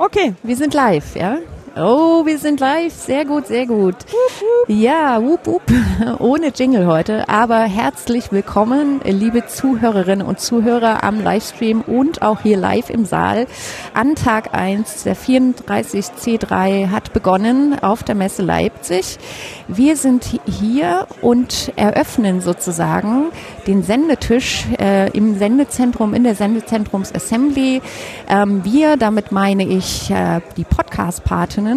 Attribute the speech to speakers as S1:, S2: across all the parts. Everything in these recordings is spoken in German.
S1: Okay, wir sind live, ja? Oh, wir sind live. Sehr gut, sehr gut. Ja, wup, wup. Ohne Jingle heute, aber herzlich willkommen, liebe Zuhörerinnen und Zuhörer am Livestream und auch hier live im Saal. An Tag 1 der 34C3 hat begonnen auf der Messe Leipzig. Wir sind hier und eröffnen sozusagen den Sendetisch äh, im Sendezentrum, in der Sendezentrums Assembly. Ähm, wir, damit meine ich äh, die Podcast-Partinnen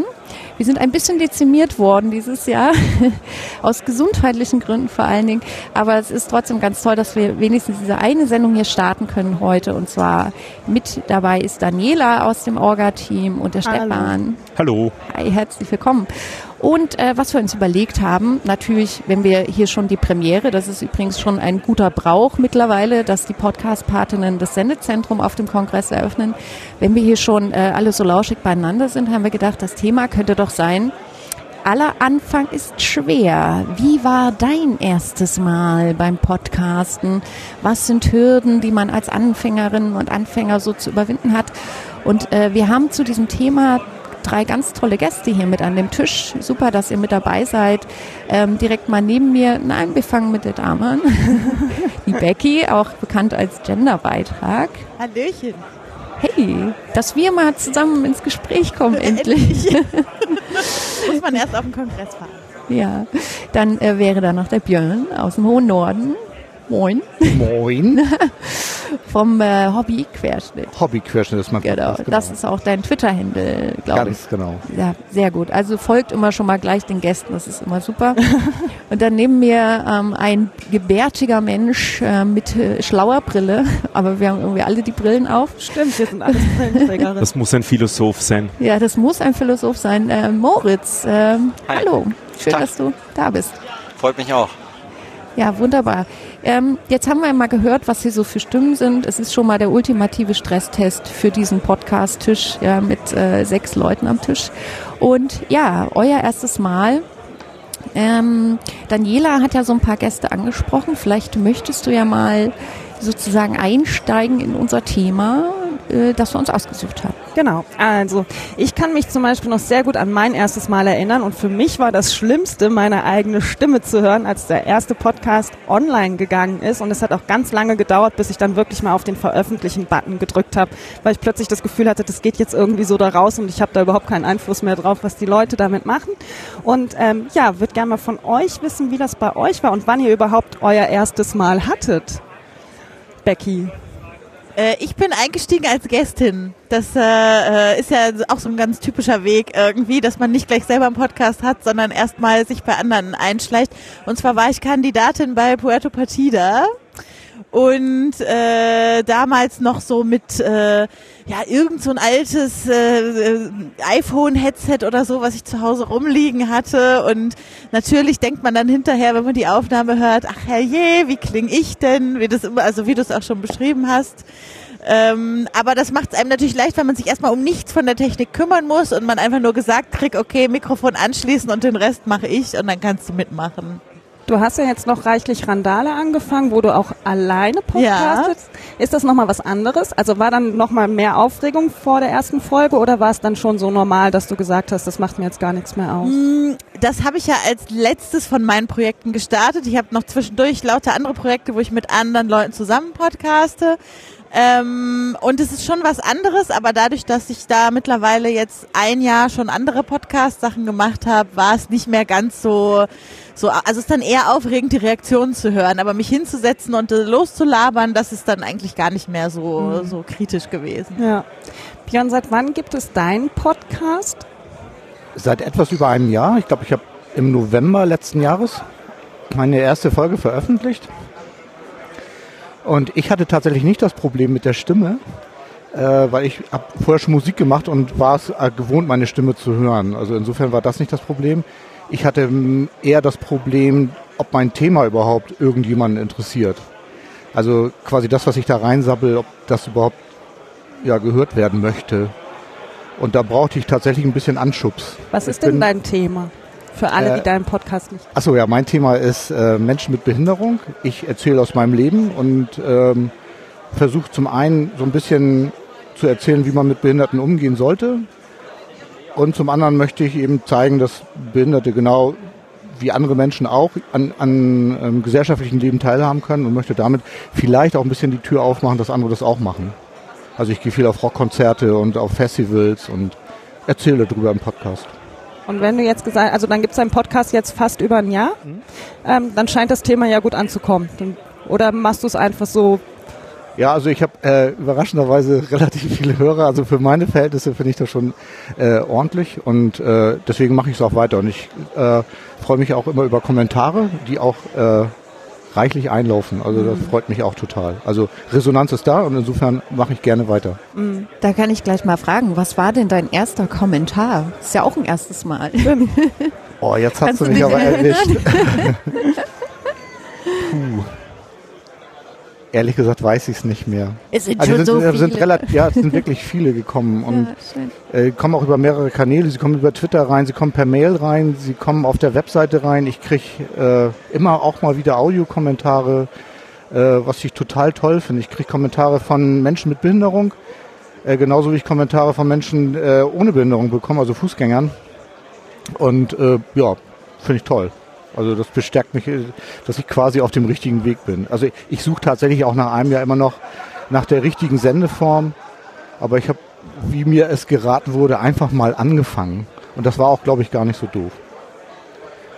S1: wir sind ein bisschen dezimiert worden dieses Jahr, aus gesundheitlichen Gründen vor allen Dingen. Aber es ist trotzdem ganz toll, dass wir wenigstens diese eine Sendung hier starten können heute. Und zwar mit dabei ist Daniela aus dem Orga-Team und der
S2: Hallo.
S1: Stefan.
S2: Hallo.
S1: Hi, herzlich willkommen. Und äh, was wir uns überlegt haben, natürlich, wenn wir hier schon die Premiere, das ist übrigens schon ein guter Brauch mittlerweile, dass die Podcast-Partinnen das Sendezentrum auf dem Kongress eröffnen. Wenn wir hier schon äh, alle so lauschig beieinander sind, haben wir gedacht, das Thema könnte doch sein, aller Anfang ist schwer. Wie war dein erstes Mal beim Podcasten? Was sind Hürden, die man als Anfängerin und Anfänger so zu überwinden hat? Und äh, wir haben zu diesem Thema drei ganz tolle Gäste hier mit an dem Tisch. Super, dass ihr mit dabei seid. Ähm, direkt mal neben mir, nein, wir fangen mit der Dame an. Die Becky, auch bekannt als Genderbeitrag.
S3: Hallöchen.
S1: Hey, dass wir mal zusammen ins Gespräch kommen, endlich.
S3: Muss man erst auf den Kongress fahren.
S1: Ja, dann äh, wäre da noch der Björn aus dem hohen Norden. Moin.
S2: Moin.
S1: Vom äh, Hobby-Querschnitt.
S2: Hobby-Querschnitt ist mein
S1: Genau,
S2: Podcast,
S1: das ist auch dein Twitter-Handle, glaube ich.
S2: Ganz genau.
S1: Ja, sehr gut. Also folgt immer schon mal gleich den Gästen, das ist immer super. Und dann neben mir ähm, ein gebärtiger Mensch äh, mit äh, schlauer Brille, aber wir haben irgendwie alle die Brillen auf.
S3: Stimmt, wir sind alles Brillenträgerinnen.
S4: Das muss ein Philosoph sein.
S1: Ja, das muss ein Philosoph sein. Äh, Moritz, ähm, hallo, schön,
S5: Tag.
S1: dass du da bist.
S5: Freut mich auch.
S1: Ja, wunderbar. Ähm, jetzt haben wir mal gehört, was hier so für Stimmen sind. Es ist schon mal der ultimative Stresstest für diesen Podcast-Tisch ja, mit äh, sechs Leuten am Tisch. Und ja, euer erstes Mal. Ähm, Daniela hat ja so ein paar Gäste angesprochen. Vielleicht möchtest du ja mal sozusagen einsteigen in unser Thema, äh, das wir uns ausgesucht haben.
S3: Genau, also ich kann mich zum Beispiel noch sehr gut an mein erstes Mal erinnern und für mich war das Schlimmste, meine eigene Stimme zu hören, als der erste Podcast online gegangen ist und es hat auch ganz lange gedauert, bis ich dann wirklich mal auf den Veröffentlichen-Button gedrückt habe, weil ich plötzlich das Gefühl hatte, das geht jetzt irgendwie so da raus und ich habe da überhaupt keinen Einfluss mehr drauf, was die Leute damit machen. Und ähm, ja, würde gerne mal von euch wissen, wie das bei euch war und wann ihr überhaupt euer erstes Mal hattet. Becky.
S6: Äh, ich bin eingestiegen als Gästin. Das äh, äh, ist ja auch so ein ganz typischer Weg irgendwie, dass man nicht gleich selber einen Podcast hat, sondern erstmal sich bei anderen einschleicht. Und zwar war ich Kandidatin bei Puerto Partida und äh, damals noch so mit äh, ja irgend so ein altes äh, äh, iPhone-Headset oder so, was ich zu Hause rumliegen hatte und natürlich denkt man dann hinterher, wenn man die Aufnahme hört, ach herrje, wie kling ich denn, wie das immer, also wie du es auch schon beschrieben hast. Ähm, aber das macht es einem natürlich leicht, weil man sich erstmal um nichts von der Technik kümmern muss und man einfach nur gesagt kriegt, okay, Mikrofon anschließen und den Rest mache ich und dann kannst du mitmachen.
S3: Du hast ja jetzt noch reichlich Randale angefangen, wo du auch alleine podcastest. Ist das nochmal was anderes? Also war dann nochmal mehr Aufregung vor der ersten Folge oder war es dann schon so normal, dass du gesagt hast, das macht mir jetzt gar nichts mehr aus?
S6: Mm, Das habe ich ja als letztes von meinen Projekten gestartet. Ich habe noch zwischendurch lauter andere Projekte, wo ich mit anderen Leuten zusammen podcaste. Ähm, und es ist schon was anderes, aber dadurch, dass ich da mittlerweile jetzt ein Jahr schon andere Podcast-Sachen gemacht habe, war es nicht mehr ganz so, so, also es ist dann eher aufregend, die Reaktionen zu hören, aber mich hinzusetzen und äh, loszulabern, das ist dann eigentlich gar nicht mehr so, so kritisch gewesen.
S3: Ja. Björn, seit wann gibt es deinen Podcast?
S2: Seit etwas über einem Jahr, ich glaube, ich habe im November letzten Jahres meine erste Folge veröffentlicht. Und ich hatte tatsächlich nicht das Problem mit der Stimme, äh, weil ich habe vorher schon Musik gemacht und war es äh, gewohnt, meine Stimme zu hören. Also insofern war das nicht das Problem. Ich hatte eher das Problem, ob mein Thema überhaupt irgendjemanden interessiert. Also quasi das, was ich da reinsabbel, ob das überhaupt ja, gehört werden möchte. Und da brauchte ich tatsächlich ein bisschen Anschubs.
S3: Was ist denn
S2: bin-
S3: dein Thema? Für alle,
S2: Äh,
S3: die deinen Podcast nicht.
S2: Achso, ja, mein Thema ist äh, Menschen mit Behinderung. Ich erzähle aus meinem Leben und ähm, versuche zum einen so ein bisschen zu erzählen, wie man mit Behinderten umgehen sollte. Und zum anderen möchte ich eben zeigen, dass Behinderte genau wie andere Menschen auch an, an ähm, gesellschaftlichen Leben teilhaben können und möchte damit vielleicht auch ein bisschen die Tür aufmachen, dass andere das auch machen. Also ich gehe viel auf Rockkonzerte und auf Festivals und erzähle darüber im Podcast.
S3: Und wenn du jetzt gesagt, also dann gibt es einen Podcast jetzt fast über ein Jahr, mhm. ähm, dann scheint das Thema ja gut anzukommen. Oder machst du es einfach so
S2: ja, also ich habe äh, überraschenderweise relativ viele Hörer. Also für meine Verhältnisse finde ich das schon äh, ordentlich und äh, deswegen mache ich es auch weiter. Und ich äh, freue mich auch immer über Kommentare, die auch äh, reichlich einlaufen. Also das mhm. freut mich auch total. Also Resonanz ist da und insofern mache ich gerne weiter.
S1: Mhm. Da kann ich gleich mal fragen, was war denn dein erster Kommentar? Ist ja auch ein erstes Mal.
S2: oh, jetzt hast Kannst du mich aber erwischt. Puh. Ehrlich gesagt weiß ich es nicht mehr.
S1: Es sind also schon
S2: sind,
S1: so viele.
S2: Sind relativ, ja, es sind wirklich viele gekommen und ja, äh, kommen auch über mehrere Kanäle. Sie kommen über Twitter rein, sie kommen per Mail rein, sie kommen auf der Webseite rein. Ich kriege äh, immer auch mal wieder Audiokommentare, äh, was ich total toll finde. Ich kriege Kommentare von Menschen mit Behinderung, äh, genauso wie ich Kommentare von Menschen äh, ohne Behinderung bekomme, also Fußgängern. Und äh, ja, finde ich toll. Also das bestärkt mich, dass ich quasi auf dem richtigen Weg bin. Also ich, suche tatsächlich auch nach einem Jahr immer noch nach der richtigen Sendeform, aber ich habe, wie mir es geraten wurde, einfach mal angefangen. Und das war auch, glaube ich, gar nicht so doof.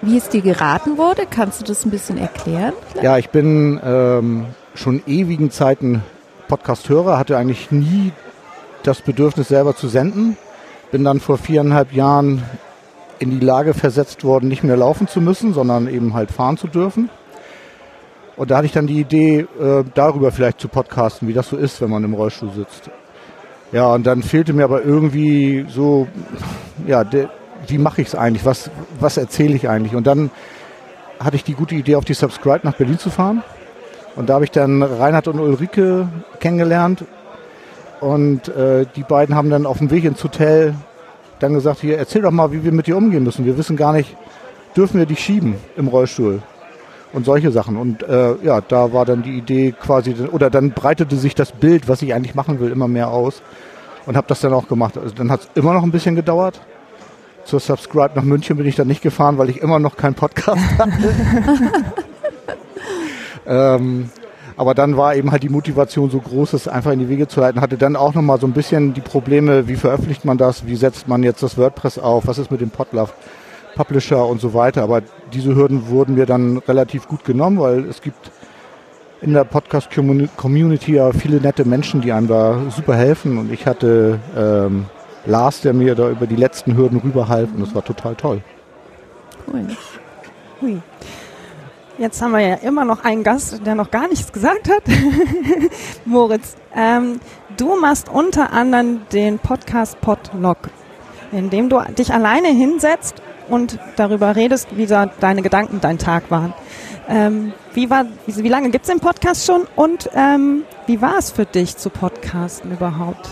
S1: Wie es dir geraten wurde, kannst du das ein bisschen erklären?
S2: Vielleicht? Ja, ich bin ähm, schon ewigen Zeiten Podcast-Hörer, hatte eigentlich nie das Bedürfnis selber zu senden. Bin dann vor viereinhalb Jahren in die Lage versetzt worden, nicht mehr laufen zu müssen, sondern eben halt fahren zu dürfen. Und da hatte ich dann die Idee, äh, darüber vielleicht zu podcasten, wie das so ist, wenn man im Rollstuhl sitzt. Ja, und dann fehlte mir aber irgendwie so, ja, de, wie mache ich es eigentlich? Was, was erzähle ich eigentlich? Und dann hatte ich die gute Idee, auf die Subscribe nach Berlin zu fahren. Und da habe ich dann Reinhard und Ulrike kennengelernt. Und äh, die beiden haben dann auf dem Weg ins Hotel dann gesagt, hier, erzähl doch mal, wie wir mit dir umgehen müssen. Wir wissen gar nicht, dürfen wir dich schieben im Rollstuhl? Und solche Sachen. Und äh, ja, da war dann die Idee quasi, oder dann breitete sich das Bild, was ich eigentlich machen will, immer mehr aus. Und habe das dann auch gemacht. Also dann hat es immer noch ein bisschen gedauert. Zur Subscribe nach München bin ich dann nicht gefahren, weil ich immer noch keinen Podcast hatte. ähm, aber dann war eben halt die Motivation so groß, es einfach in die Wege zu leiten. Hatte dann auch nochmal so ein bisschen die Probleme, wie veröffentlicht man das, wie setzt man jetzt das WordPress auf, was ist mit dem Podlove Publisher und so weiter. Aber diese Hürden wurden mir dann relativ gut genommen, weil es gibt in der Podcast-Community ja viele nette Menschen, die einem da super helfen. Und ich hatte ähm, Lars, der mir da über die letzten Hürden rüberhalf und das war total toll.
S3: Cool. Hui. Jetzt haben wir ja immer noch einen Gast, der noch gar nichts gesagt hat. Moritz, ähm, du machst unter anderem den Podcast Podlog, in dem du dich alleine hinsetzt und darüber redest, wie da deine Gedanken dein Tag waren. Ähm, wie, war, wie, wie lange gibt es den Podcast schon und ähm, wie war es für dich zu podcasten überhaupt?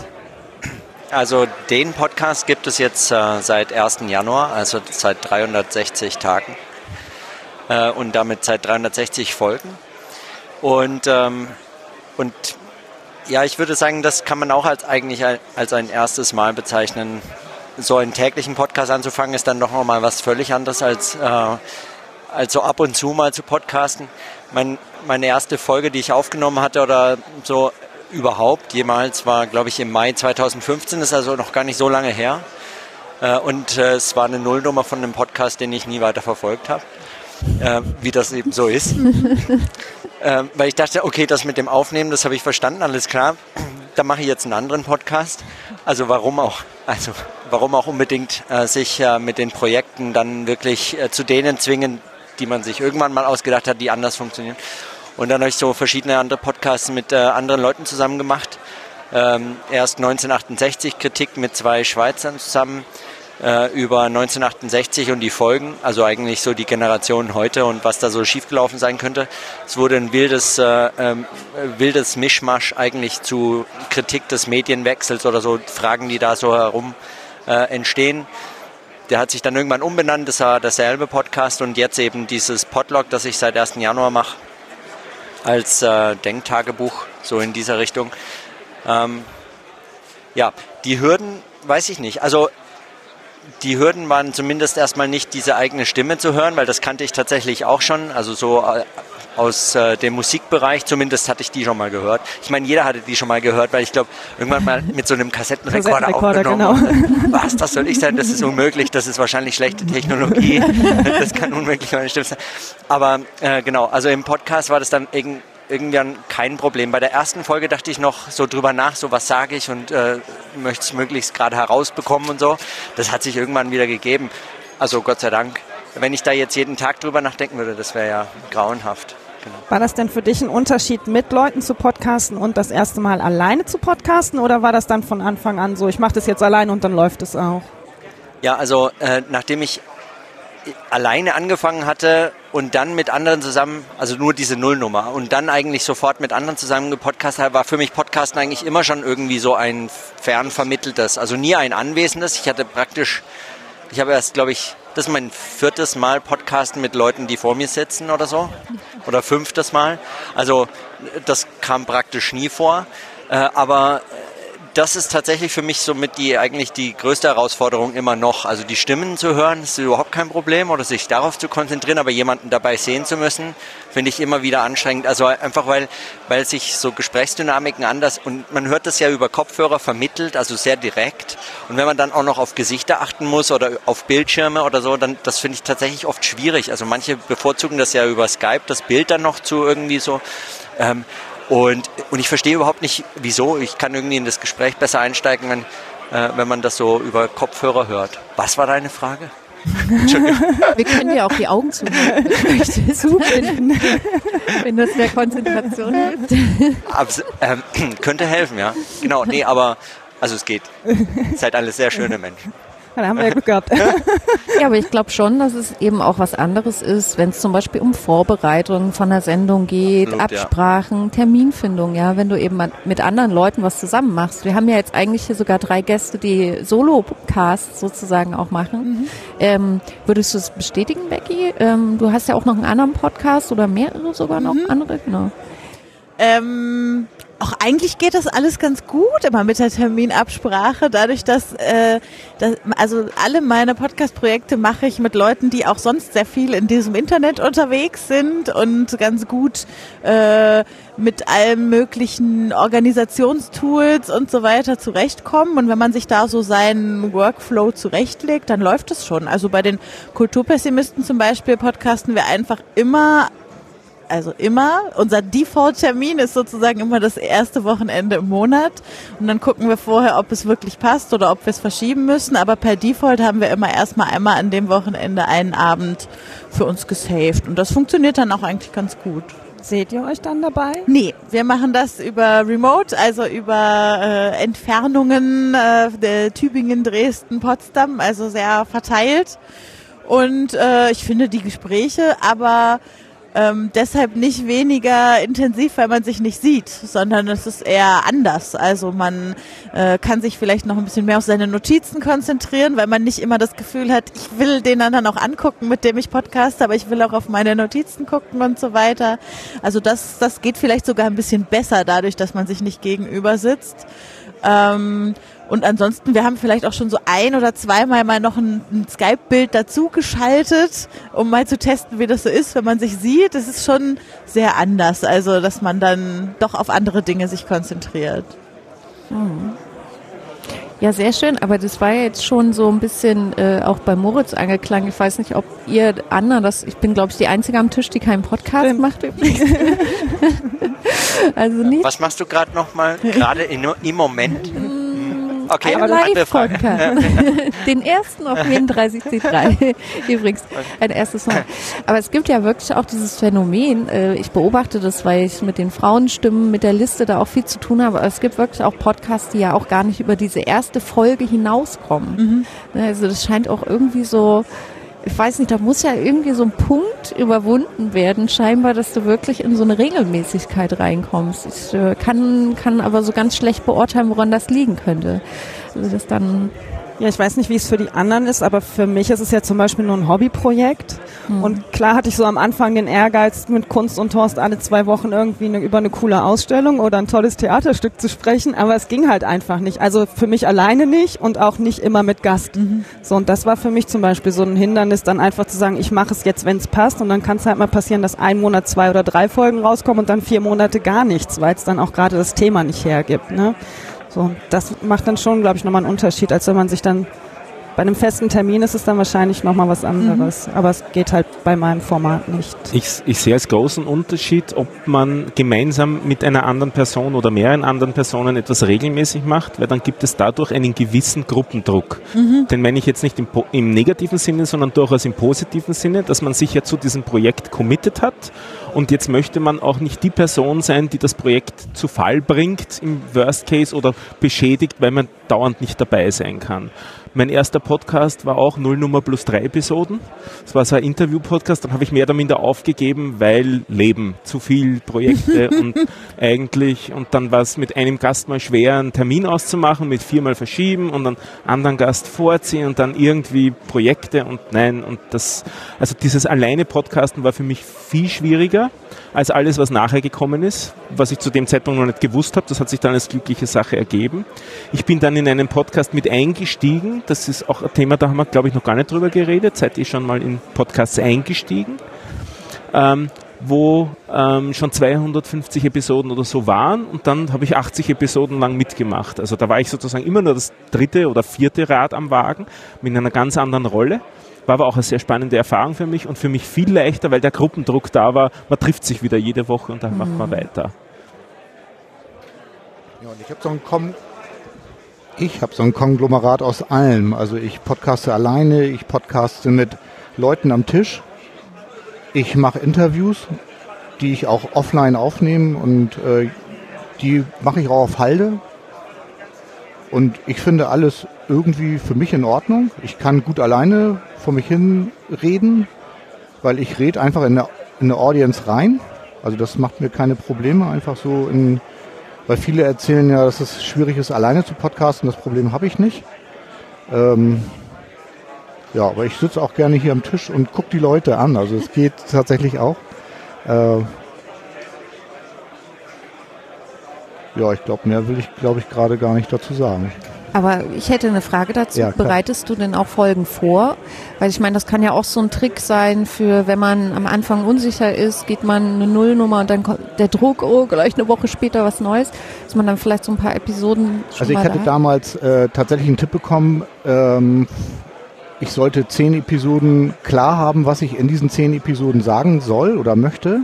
S4: Also den Podcast gibt es jetzt äh, seit 1. Januar, also seit 360 Tagen äh, und damit seit 360 Folgen. Und, ähm, und ja, ich würde sagen, das kann man auch als eigentlich als ein erstes Mal bezeichnen. So einen täglichen Podcast anzufangen, ist dann doch nochmal was völlig anderes als, äh, als so ab und zu mal zu podcasten. Mein, meine erste Folge, die ich aufgenommen hatte oder so überhaupt jemals, war, glaube ich, im Mai 2015, ist also noch gar nicht so lange her. Äh, und äh, es war eine Nullnummer von einem Podcast, den ich nie weiter verfolgt habe äh, wie das eben so ist. äh, weil ich dachte, okay, das mit dem Aufnehmen, das habe ich verstanden, alles klar. Da mache ich jetzt einen anderen Podcast. Also warum auch? Also warum auch unbedingt äh, sich äh, mit den Projekten dann wirklich äh, zu denen zwingen, die man sich irgendwann mal ausgedacht hat, die anders funktionieren. Und dann habe ich so verschiedene andere Podcasts mit äh, anderen Leuten zusammen gemacht. Ähm, erst 1968 Kritik mit zwei Schweizern zusammen äh, über 1968 und die Folgen, also eigentlich so die Generation heute und was da so schiefgelaufen sein könnte. Es wurde ein wildes, äh, äh, wildes Mischmasch eigentlich zu Kritik des Medienwechsels oder so Fragen, die da so herum äh, entstehen. Der hat sich dann irgendwann umbenannt, das war derselbe Podcast und jetzt eben dieses Podlog, das ich seit 1. Januar mache, als äh, Denktagebuch, so in dieser Richtung. Ähm, Ja, die Hürden, weiß ich nicht. Also die Hürden waren zumindest erstmal nicht diese eigene Stimme zu hören, weil das kannte ich tatsächlich auch schon. Also so äh, aus äh, dem Musikbereich, zumindest hatte ich die schon mal gehört. Ich meine, jeder hatte die schon mal gehört, weil ich glaube, irgendwann mal mit so einem Kassettenrekorder,
S3: Kassettenrekorder
S4: aufgenommen. Genau. Was, das soll ich sein? Das ist unmöglich, das ist wahrscheinlich schlechte Technologie. Das kann unmöglich meine Stimme sein. Aber äh, genau, also im Podcast war das dann irgendwie irgendwann kein Problem. Bei der ersten Folge dachte ich noch so drüber nach, so was sage ich und äh, möchte es möglichst gerade herausbekommen und so. Das hat sich irgendwann wieder gegeben. Also Gott sei Dank. Wenn ich da jetzt jeden Tag drüber nachdenken würde, das wäre ja grauenhaft.
S3: Genau. War das denn für dich ein Unterschied, mit Leuten zu podcasten und das erste Mal alleine zu podcasten oder war das dann von Anfang an so, ich mache das jetzt alleine und dann läuft es auch?
S4: Ja, also äh, nachdem ich alleine angefangen hatte und dann mit anderen zusammen, also nur diese Nullnummer und dann eigentlich sofort mit anderen zusammen gepodcastet habe, war für mich Podcasten eigentlich immer schon irgendwie so ein fernvermitteltes, also nie ein anwesendes. Ich hatte praktisch, ich habe erst, glaube ich, das ist mein viertes Mal Podcasten mit Leuten, die vor mir sitzen oder so. Oder fünftes Mal. Also das kam praktisch nie vor. Äh, aber das ist tatsächlich für mich somit die eigentlich die größte Herausforderung immer noch. Also die Stimmen zu hören, ist überhaupt kein Problem oder sich darauf zu konzentrieren, aber jemanden dabei sehen zu müssen, finde ich immer wieder anstrengend. Also einfach weil, weil sich so Gesprächsdynamiken anders und man hört das ja über Kopfhörer vermittelt, also sehr direkt. Und wenn man dann auch noch auf Gesichter achten muss oder auf Bildschirme oder so, dann das finde ich tatsächlich oft schwierig. Also manche bevorzugen das ja über Skype, das Bild dann noch zu irgendwie so. Ähm, und, und ich verstehe überhaupt nicht, wieso. Ich kann irgendwie in das Gespräch besser einsteigen, wenn, äh, wenn man das so über Kopfhörer hört. Was war deine Frage?
S1: Wir können dir auch die Augen zuhalten, wenn, wenn das mehr Konzentration hilft.
S4: Abs ähm, könnte helfen, ja. Genau, nee, aber also es geht. Seid alle sehr schöne Menschen.
S3: Da haben wir ja Glück gehabt.
S1: ja, aber ich glaube schon, dass es eben auch was anderes ist, wenn es zum Beispiel um Vorbereitungen von der Sendung geht, Blut, Absprachen, ja. Terminfindung, ja, wenn du eben mit anderen Leuten was zusammen machst. Wir haben ja jetzt eigentlich hier sogar drei Gäste, die Solo-Casts sozusagen auch machen. Mhm. Ähm, würdest du es bestätigen, Becky? Ähm, du hast ja auch noch einen anderen Podcast oder mehrere sogar noch mhm. andere, genau.
S6: Ähm, auch eigentlich geht das alles ganz gut immer mit der Terminabsprache, dadurch, dass, äh, dass also alle meine Podcast-Projekte mache ich mit Leuten, die auch sonst sehr viel in diesem Internet unterwegs sind und ganz gut äh, mit allen möglichen Organisationstools und so weiter zurechtkommen. Und wenn man sich da so seinen Workflow zurechtlegt, dann läuft es schon. Also bei den Kulturpessimisten zum Beispiel podcasten wir einfach immer also immer. Unser Default-Termin ist sozusagen immer das erste Wochenende im Monat. Und dann gucken wir vorher, ob es wirklich passt oder ob wir es verschieben müssen. Aber per Default haben wir immer erstmal einmal an dem Wochenende einen Abend für uns gesaved. Und das funktioniert dann auch eigentlich ganz gut.
S3: Seht ihr euch dann dabei?
S6: Nee, wir machen das über Remote, also über äh, Entfernungen äh, Tübingen, Dresden, Potsdam, also sehr verteilt. Und äh, ich finde die Gespräche aber ähm, deshalb nicht weniger intensiv, weil man sich nicht sieht, sondern es ist eher anders. Also man äh, kann sich vielleicht noch ein bisschen mehr auf seine Notizen konzentrieren, weil man nicht immer das Gefühl hat, ich will den anderen auch angucken, mit dem ich podcaste, aber ich will auch auf meine Notizen gucken und so weiter. Also das, das geht vielleicht sogar ein bisschen besser dadurch, dass man sich nicht gegenüber sitzt. Ähm, und ansonsten, wir haben vielleicht auch schon so ein oder zweimal mal noch ein, ein Skype-Bild dazu geschaltet, um mal zu testen, wie das so ist, wenn man sich sieht. Das ist schon sehr anders, also dass man dann doch auf andere Dinge sich konzentriert.
S1: Mhm. Ja, sehr schön, aber das war ja jetzt schon so ein bisschen äh, auch bei Moritz angeklang. Ich weiß nicht, ob ihr anderen, das, ich bin glaube ich die Einzige am Tisch, die keinen Podcast Stimmt. macht übrigens.
S4: also nicht. Was machst du gerade nochmal, gerade im Moment?
S1: Okay, ein Live-Podcast. Den ersten auf jeden 30C3. Übrigens, ein erstes Mal. Aber es gibt ja wirklich auch dieses Phänomen, äh, ich beobachte das, weil ich mit den Frauenstimmen, mit der Liste da auch viel zu tun habe, aber es gibt wirklich auch Podcasts, die ja auch gar nicht über diese erste Folge hinauskommen. Mhm. Ne, also das scheint auch irgendwie so ich weiß nicht, da muss ja irgendwie so ein Punkt überwunden werden, scheinbar, dass du wirklich in so eine Regelmäßigkeit reinkommst. Ich äh, kann, kann aber so ganz schlecht beurteilen, woran das liegen könnte. Also das dann
S3: ja, ich weiß nicht, wie es für die anderen ist, aber für mich ist es ja zum Beispiel nur ein Hobbyprojekt. Mhm. Und klar hatte ich so am Anfang den Ehrgeiz, mit Kunst und Torst alle zwei Wochen irgendwie eine, über eine coole Ausstellung oder ein tolles Theaterstück zu sprechen, aber es ging halt einfach nicht. Also für mich alleine nicht und auch nicht immer mit Gast. Mhm. So, und das war für mich zum Beispiel so ein Hindernis, dann einfach zu sagen, ich mache es jetzt, wenn es passt und dann kann es halt mal passieren, dass ein Monat zwei oder drei Folgen rauskommen und dann vier Monate gar nichts, weil es dann auch gerade das Thema nicht hergibt. Ne? So, das macht dann schon, glaube ich, nochmal einen Unterschied, als wenn man sich dann bei einem festen Termin ist es dann wahrscheinlich nochmal was anderes. Mhm. Aber es geht halt bei meinem Format nicht.
S5: Ich, ich sehe als großen Unterschied, ob man gemeinsam mit einer anderen Person oder mehreren anderen Personen etwas regelmäßig macht, weil dann gibt es dadurch einen gewissen Gruppendruck. Mhm. Den meine ich jetzt nicht im, im negativen Sinne, sondern durchaus im positiven Sinne, dass man sich ja zu diesem Projekt committed hat und jetzt möchte man auch nicht die Person sein, die das Projekt zu Fall bringt im Worst Case oder beschädigt, weil man dauernd nicht dabei sein kann. Mein erster Podcast war auch Nullnummer plus drei Episoden. Das war so ein Interview-Podcast. Dann habe ich mehr oder minder aufgegeben, weil Leben, zu viel Projekte und eigentlich, und dann war es mit einem Gast mal schwer, einen Termin auszumachen, mit viermal verschieben und einen anderen Gast vorziehen und dann irgendwie Projekte und nein, und das, also dieses alleine Podcasten war für mich viel schwieriger als alles, was nachher gekommen ist, was ich zu dem Zeitpunkt noch nicht gewusst habe. Das hat sich dann als glückliche Sache ergeben. Ich bin dann in einen Podcast mit eingestiegen. Das ist auch ein Thema, da haben wir, glaube ich, noch gar nicht drüber geredet. Seid ihr schon mal in Podcasts eingestiegen? Ähm, wo ähm, schon 250 Episoden oder so waren und dann habe ich 80 Episoden lang mitgemacht. Also da war ich sozusagen immer nur das dritte oder vierte Rad am Wagen mit einer ganz anderen Rolle. War aber auch eine sehr spannende Erfahrung für mich und für mich viel leichter, weil der Gruppendruck da war. Man trifft sich wieder jede Woche und dann mhm. macht man mhm. weiter.
S2: Ja, und ich habe so ein Kom ich habe so ein Konglomerat aus allem. Also ich podcaste alleine, ich podcaste mit Leuten am Tisch. Ich mache Interviews, die ich auch offline aufnehme und äh, die mache ich auch auf Halde. Und ich finde alles irgendwie für mich in Ordnung. Ich kann gut alleine vor mich hin reden, weil ich rede einfach in eine, in eine Audience rein. Also das macht mir keine Probleme, einfach so in, weil viele erzählen ja, dass es schwierig ist, alleine zu podcasten. Das Problem habe ich nicht. Ähm, ja, aber ich sitze auch gerne hier am Tisch und gucke die Leute an. Also es geht tatsächlich auch. Äh, ja, ich glaube, mehr will ich, glaube ich, gerade gar nicht dazu sagen.
S1: Aber ich hätte eine Frage dazu. Ja, Bereitest du denn auch Folgen vor? Weil ich meine, das kann ja auch so ein Trick sein für, wenn man am Anfang unsicher ist, geht man eine Nullnummer und dann kommt der Druck, oh, gleich eine Woche später was Neues, dass man dann vielleicht so ein paar Episoden
S2: schon Also ich hatte da damals äh, tatsächlich einen Tipp bekommen, ähm, ich sollte zehn Episoden klar haben, was ich in diesen zehn Episoden sagen soll oder möchte.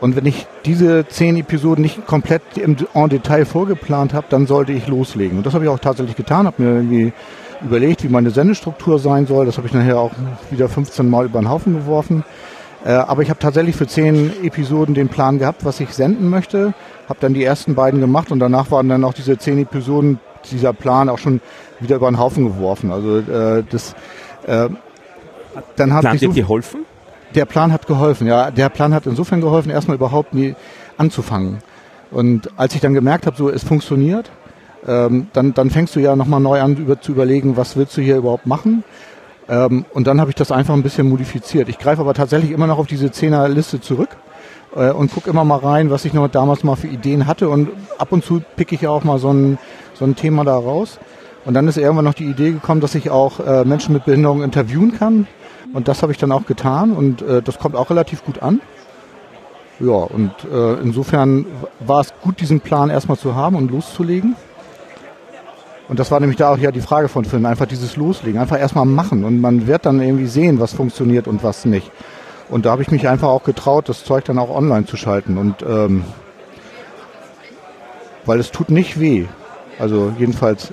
S2: Und wenn ich diese zehn Episoden nicht komplett im en Detail vorgeplant habe, dann sollte ich loslegen. Und das habe ich auch tatsächlich getan, habe mir irgendwie überlegt, wie meine Sendestruktur sein soll. Das habe ich nachher auch wieder 15 Mal über den Haufen geworfen. Äh, aber ich habe tatsächlich für zehn Episoden den Plan gehabt, was ich senden möchte. Habe dann die ersten beiden gemacht und danach waren dann auch diese zehn Episoden, dieser Plan auch schon wieder über den Haufen geworfen. Also äh, das äh,
S5: dann hat Plant dir so geholfen?
S2: Der Plan hat geholfen, ja. Der Plan hat insofern geholfen, erstmal überhaupt nie anzufangen. Und als ich dann gemerkt habe, so es funktioniert, ähm, dann, dann fängst du ja nochmal neu an über, zu überlegen, was willst du hier überhaupt machen. Ähm, und dann habe ich das einfach ein bisschen modifiziert. Ich greife aber tatsächlich immer noch auf diese Zehnerliste zurück äh, und gucke immer mal rein, was ich noch damals mal für Ideen hatte. Und ab und zu picke ich ja auch mal so ein, so ein Thema da raus. Und dann ist irgendwann noch die Idee gekommen, dass ich auch äh, Menschen mit Behinderung interviewen kann. Und das habe ich dann auch getan und äh, das kommt auch relativ gut an. Ja, und äh, insofern war es gut, diesen Plan erstmal zu haben und loszulegen. Und das war nämlich da auch ja die Frage von Finn, einfach dieses Loslegen, einfach erstmal machen und man wird dann irgendwie sehen, was funktioniert und was nicht. Und da habe ich mich einfach auch getraut, das Zeug dann auch online zu schalten und ähm, weil es tut nicht weh. Also jedenfalls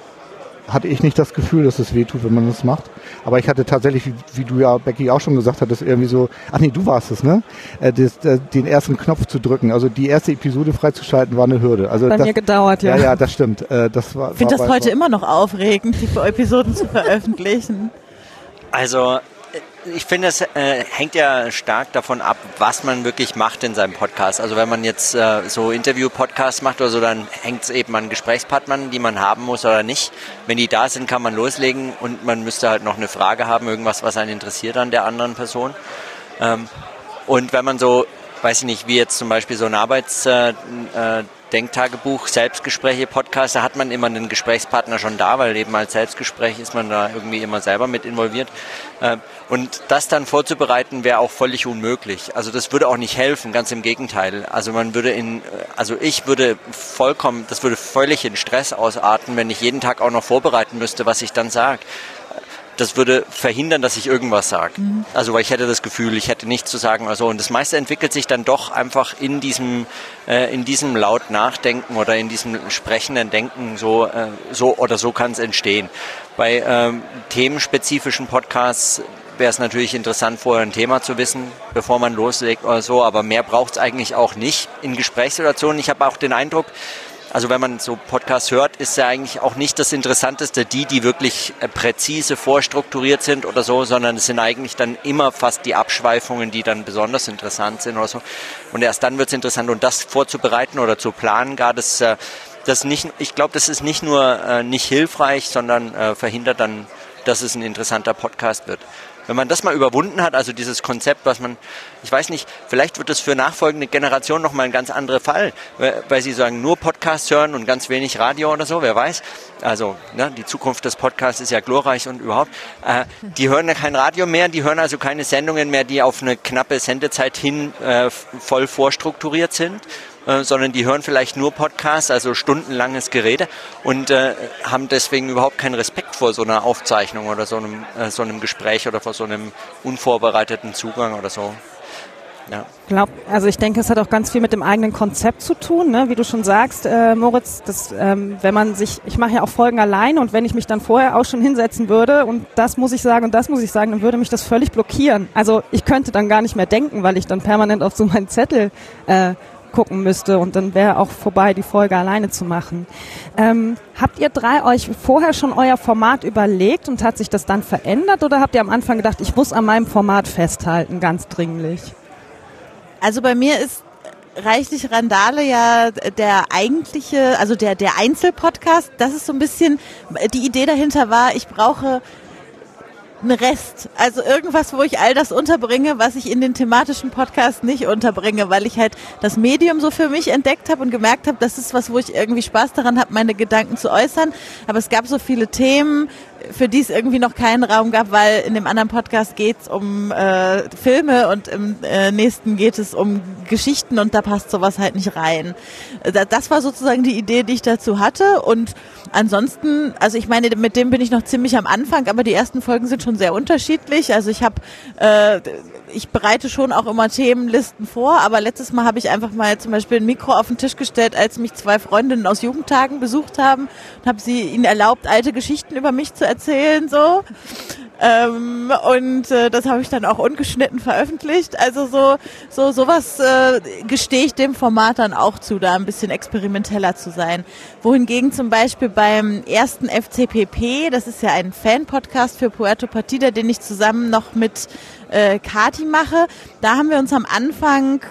S2: hatte ich nicht das Gefühl, dass es weh tut, wenn man das macht. Aber ich hatte tatsächlich, wie, wie, du ja, Becky, auch schon gesagt hattest, irgendwie so, ach nee, du warst es, ne? Äh, das, äh, den ersten Knopf zu drücken. Also die erste Episode freizuschalten war eine Hürde. Also
S3: Bei
S2: das,
S3: mir gedauert, ja.
S2: Ja, ja, das stimmt. Äh, das
S6: war, ich finde das heute war, immer noch aufregend, die Episoden zu veröffentlichen.
S4: Also ich finde, es äh, hängt ja stark davon ab, was man wirklich macht in seinem Podcast. Also wenn man jetzt äh, so Interview-Podcasts macht oder so, dann hängt es eben an Gesprächspartnern, die man haben muss oder nicht. Wenn die da sind, kann man loslegen und man müsste halt noch eine Frage haben, irgendwas, was einen interessiert an der anderen Person. Ähm, und wenn man so, weiß ich nicht, wie jetzt zum Beispiel so ein Arbeits... Äh, äh, Denktagebuch, Selbstgespräche, Podcast, da hat man immer einen Gesprächspartner schon da, weil eben als Selbstgespräch ist man da irgendwie immer selber mit involviert. Äh, und das dann vorzubereiten wäre auch völlig unmöglich. Also das würde auch nicht helfen, ganz im Gegenteil. Also man würde in, also ich würde vollkommen, das würde völlig in Stress ausarten, wenn ich jeden Tag auch noch vorbereiten müsste, was ich dann sage das würde verhindern, dass ich irgendwas sage. Mhm. Also weil ich hätte das Gefühl, ich hätte nichts zu sagen oder so. Und das meiste entwickelt sich dann doch einfach in diesem, äh, in diesem laut Nachdenken oder in diesem sprechenden Denken so, äh, so oder so kann es entstehen. Bei ähm, themenspezifischen Podcasts wäre es natürlich interessant, vorher ein Thema zu wissen, bevor man loslegt oder so, aber mehr braucht es eigentlich auch nicht in Gesprächssituationen. Ich habe auch den Eindruck, also wenn man so Podcasts hört, ist ja eigentlich auch nicht das Interessanteste die, die wirklich äh, präzise vorstrukturiert sind oder so, sondern es sind eigentlich dann immer fast die Abschweifungen, die dann besonders interessant sind oder so. Und erst dann wird es interessant und das vorzubereiten oder zu planen, gar das, äh, das nicht, ich glaube, das ist nicht nur äh, nicht hilfreich, sondern verhindert dann, dass es ein interessanter Podcast wird. Wenn man das mal überwunden hat, also dieses Konzept, was man, ich weiß nicht, vielleicht wird es für nachfolgende Generationen nochmal ein ganz anderer Fall, weil sie sagen, nur Podcasts hören und ganz wenig Radio oder so, wer weiß. Also ne, die Zukunft des Podcasts ist ja glorreich und überhaupt. Äh, die hören ja kein Radio mehr, die hören also keine Sendungen mehr, die auf eine knappe Sendezeit hin äh, voll vorstrukturiert sind äh, sondern die hören vielleicht nur Podcasts, also stundenlanges Gerede und äh, haben deswegen überhaupt keinen Respekt vor so einer Aufzeichnung oder so einem, äh, so einem Gespräch oder vor so einem unvorbereiteten Zugang oder so.
S3: Ja. Glaub, also ich denke, es hat auch ganz viel mit dem eigenen Konzept zu tun, ne? wie du schon sagst, äh, Moritz, dass, ähm, wenn man sich, ich mache ja auch Folgen allein und wenn ich mich dann vorher auch schon hinsetzen würde und das muss ich sagen und das muss ich sagen, dann würde mich das völlig blockieren. Also ich könnte dann gar nicht mehr denken, weil ich dann permanent auf so meinen Zettel äh, gucken müsste und dann wäre auch vorbei, die Folge alleine zu machen. Ähm, habt ihr drei euch vorher schon euer Format überlegt und hat sich das dann verändert oder habt ihr am Anfang gedacht, ich muss an meinem Format festhalten, ganz dringlich?
S6: Also bei mir ist reichlich Randale ja der eigentliche, also der, der Einzelpodcast. Das ist so ein bisschen, die Idee dahinter war, ich brauche ein Rest. Also irgendwas, wo ich all das unterbringe, was ich in den thematischen Podcasts nicht unterbringe, weil ich halt das Medium so für mich entdeckt habe und gemerkt habe, das ist was, wo ich irgendwie Spaß daran habe, meine Gedanken zu äußern. Aber es gab so viele Themen, für die es irgendwie noch keinen Raum gab, weil in dem anderen Podcast geht es um äh, Filme und im äh, nächsten geht es um Geschichten und da passt sowas halt nicht rein. Das war sozusagen die Idee, die ich dazu hatte und ansonsten, also ich meine, mit dem bin ich noch ziemlich am Anfang, aber die ersten Folgen sind schon sehr unterschiedlich. Also ich habe äh, ich bereite schon auch immer Themenlisten vor, aber letztes Mal habe ich einfach mal zum Beispiel ein Mikro auf den Tisch gestellt, als mich zwei Freundinnen aus Jugendtagen besucht haben und habe sie ihnen erlaubt, alte Geschichten über mich zu erzählen, so. Ähm, und äh, das habe ich dann auch ungeschnitten veröffentlicht. Also so, so sowas äh, gestehe ich dem Format dann auch zu, da ein bisschen experimenteller zu sein. Wohingegen zum Beispiel beim ersten FCPP, das ist ja ein Fan-Podcast für Puerto Partida, den ich zusammen noch mit äh, Kati mache. Da haben wir uns am Anfang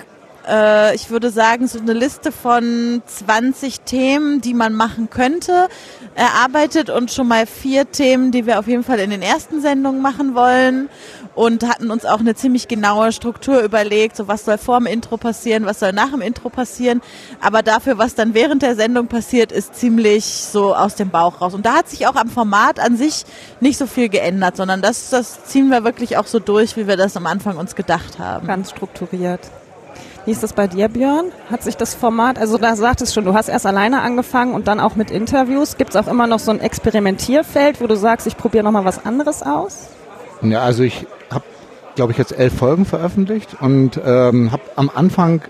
S6: äh, ich würde sagen, so eine Liste von 20 Themen, die man machen könnte, erarbeitet und schon mal vier Themen, die wir auf jeden Fall in den ersten Sendungen machen wollen und hatten uns auch eine ziemlich genaue Struktur überlegt, so was soll vor dem Intro passieren, was soll nach dem Intro passieren, aber dafür, was dann während der Sendung passiert, ist ziemlich so aus dem Bauch raus. Und da hat sich auch am Format an sich nicht so viel geändert, sondern das, das ziehen wir wirklich auch so durch, wie wir das am Anfang uns gedacht haben.
S3: Ganz strukturiert. Wie ist das bei dir, Björn? Hat sich das Format, also da sagtest schon, du hast erst alleine angefangen und dann auch mit Interviews. Gibt es auch immer noch so ein Experimentierfeld, wo du sagst, ich probiere nochmal was anderes aus?
S2: Ja, also ich habe, glaube ich, jetzt elf Folgen veröffentlicht und ähm, habe am Anfang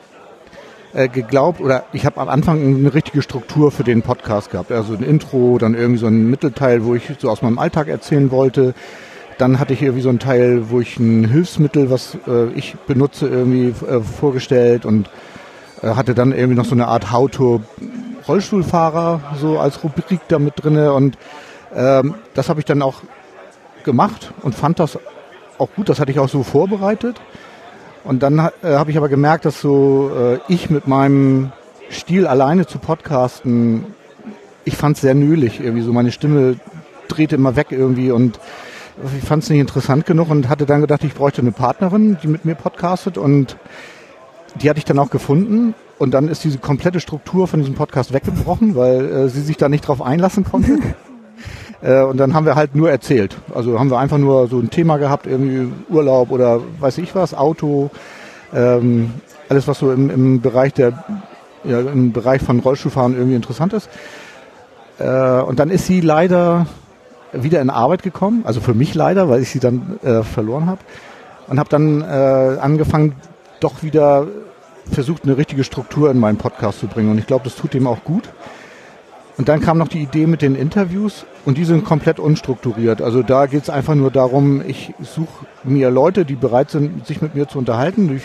S2: äh, geglaubt oder ich habe am Anfang eine richtige Struktur für den Podcast gehabt. Also ein Intro, dann irgendwie so ein Mittelteil, wo ich so aus meinem Alltag erzählen wollte dann hatte ich irgendwie so ein Teil, wo ich ein Hilfsmittel, was äh, ich benutze, irgendwie äh, vorgestellt und äh, hatte dann irgendwie noch so eine Art How-to Rollstuhlfahrer so als Rubrik da mit drinne und ähm, das habe ich dann auch gemacht und fand das auch gut, das hatte ich auch so vorbereitet. Und dann äh, habe ich aber gemerkt, dass so äh, ich mit meinem Stil alleine zu podcasten, ich fand es sehr nölig irgendwie so. Meine Stimme drehte immer weg irgendwie und ich fand es nicht interessant genug und hatte dann gedacht, ich bräuchte eine Partnerin, die mit mir podcastet und die hatte ich dann auch gefunden und dann ist diese komplette Struktur von diesem Podcast weggebrochen, weil äh, sie sich da nicht drauf einlassen konnte. Äh, und dann haben wir halt nur erzählt. Also haben wir einfach nur so ein Thema gehabt, irgendwie Urlaub oder weiß ich was, Auto, ähm, alles was so im, im Bereich der ja, im Bereich von Rollstuhlfahren irgendwie interessant ist. Äh, und dann ist sie leider wieder in Arbeit gekommen, also für mich leider, weil ich sie dann äh, verloren habe. Und habe dann äh, angefangen, doch wieder versucht, eine richtige Struktur in meinen Podcast zu bringen. Und ich glaube, das tut dem auch gut. Und dann kam noch die Idee mit den Interviews und die sind komplett unstrukturiert. Also da geht es einfach nur darum, ich suche mir Leute, die bereit sind, sich mit mir zu unterhalten,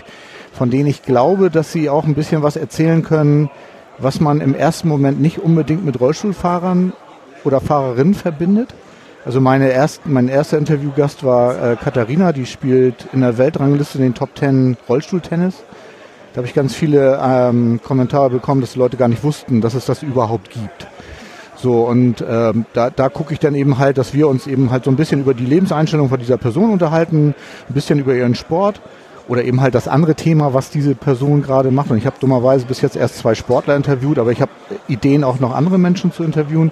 S2: von denen ich glaube, dass sie auch ein bisschen was erzählen können, was man im ersten Moment nicht unbedingt mit Rollstuhlfahrern oder Fahrerinnen verbindet. Also meine erst, mein erster Interviewgast war äh, Katharina, die spielt in der Weltrangliste den Top Ten Rollstuhltennis. Da habe ich ganz viele ähm, Kommentare bekommen, dass die Leute gar nicht wussten, dass es das überhaupt gibt. So, und ähm, da, da gucke ich dann eben halt, dass wir uns eben halt so ein bisschen über die Lebenseinstellung von dieser Person unterhalten, ein bisschen über ihren Sport oder eben halt das andere Thema, was diese Person gerade macht. Und ich habe dummerweise bis jetzt erst zwei Sportler interviewt, aber ich habe Ideen, auch noch andere Menschen zu interviewen.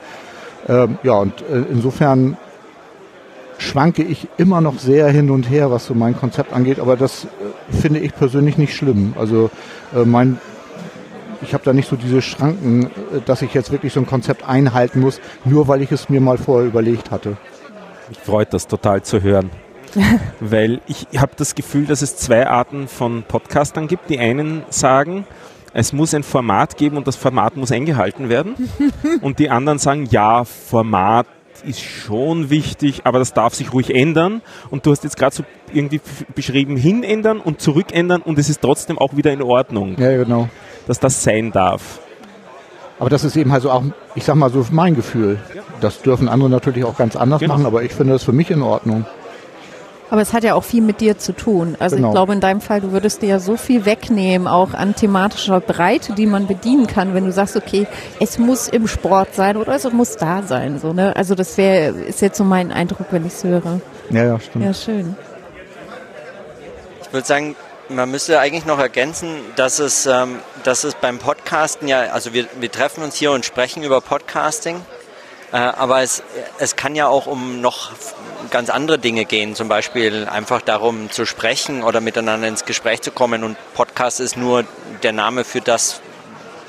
S2: Ähm, ja, und äh, insofern schwanke ich immer noch sehr hin und her, was so mein Konzept angeht, aber das äh, finde ich persönlich nicht schlimm. Also äh, mein ich habe da nicht so diese Schranken, äh, dass ich jetzt wirklich so ein Konzept einhalten muss, nur weil ich es mir mal vorher überlegt hatte.
S5: Mich freut das total zu hören. weil ich habe das Gefühl, dass es zwei Arten von Podcastern gibt. Die einen sagen, es muss ein Format geben und das Format muss eingehalten werden. und die anderen sagen, ja, Format ist schon wichtig, aber das darf sich ruhig ändern. Und du hast jetzt gerade so irgendwie beschrieben, hinändern und zurückändern und es ist trotzdem auch wieder in Ordnung.
S2: Ja, genau.
S5: Dass das sein darf.
S2: Aber das ist eben halt so auch, ich sag mal so mein Gefühl. Das dürfen andere natürlich auch ganz anders genau. machen, aber ich finde das für mich in Ordnung.
S1: Aber es hat ja auch viel mit dir zu tun. Also genau. ich glaube, in deinem Fall, du würdest dir ja so viel wegnehmen, auch an thematischer Breite, die man bedienen kann, wenn du sagst, okay, es muss im Sport sein oder es muss da sein. So, ne? Also das wäre, ist jetzt so mein Eindruck, wenn ich es höre.
S2: Ja, ja, stimmt.
S1: Ja, schön.
S4: Ich würde sagen, man müsste eigentlich noch ergänzen, dass es, ähm, dass es beim Podcasten ja, also wir, wir treffen uns hier und sprechen über Podcasting, äh, aber es, es kann ja auch um noch ganz andere Dinge gehen, zum Beispiel einfach darum zu sprechen oder miteinander ins Gespräch zu kommen. Und Podcast ist nur der Name für das,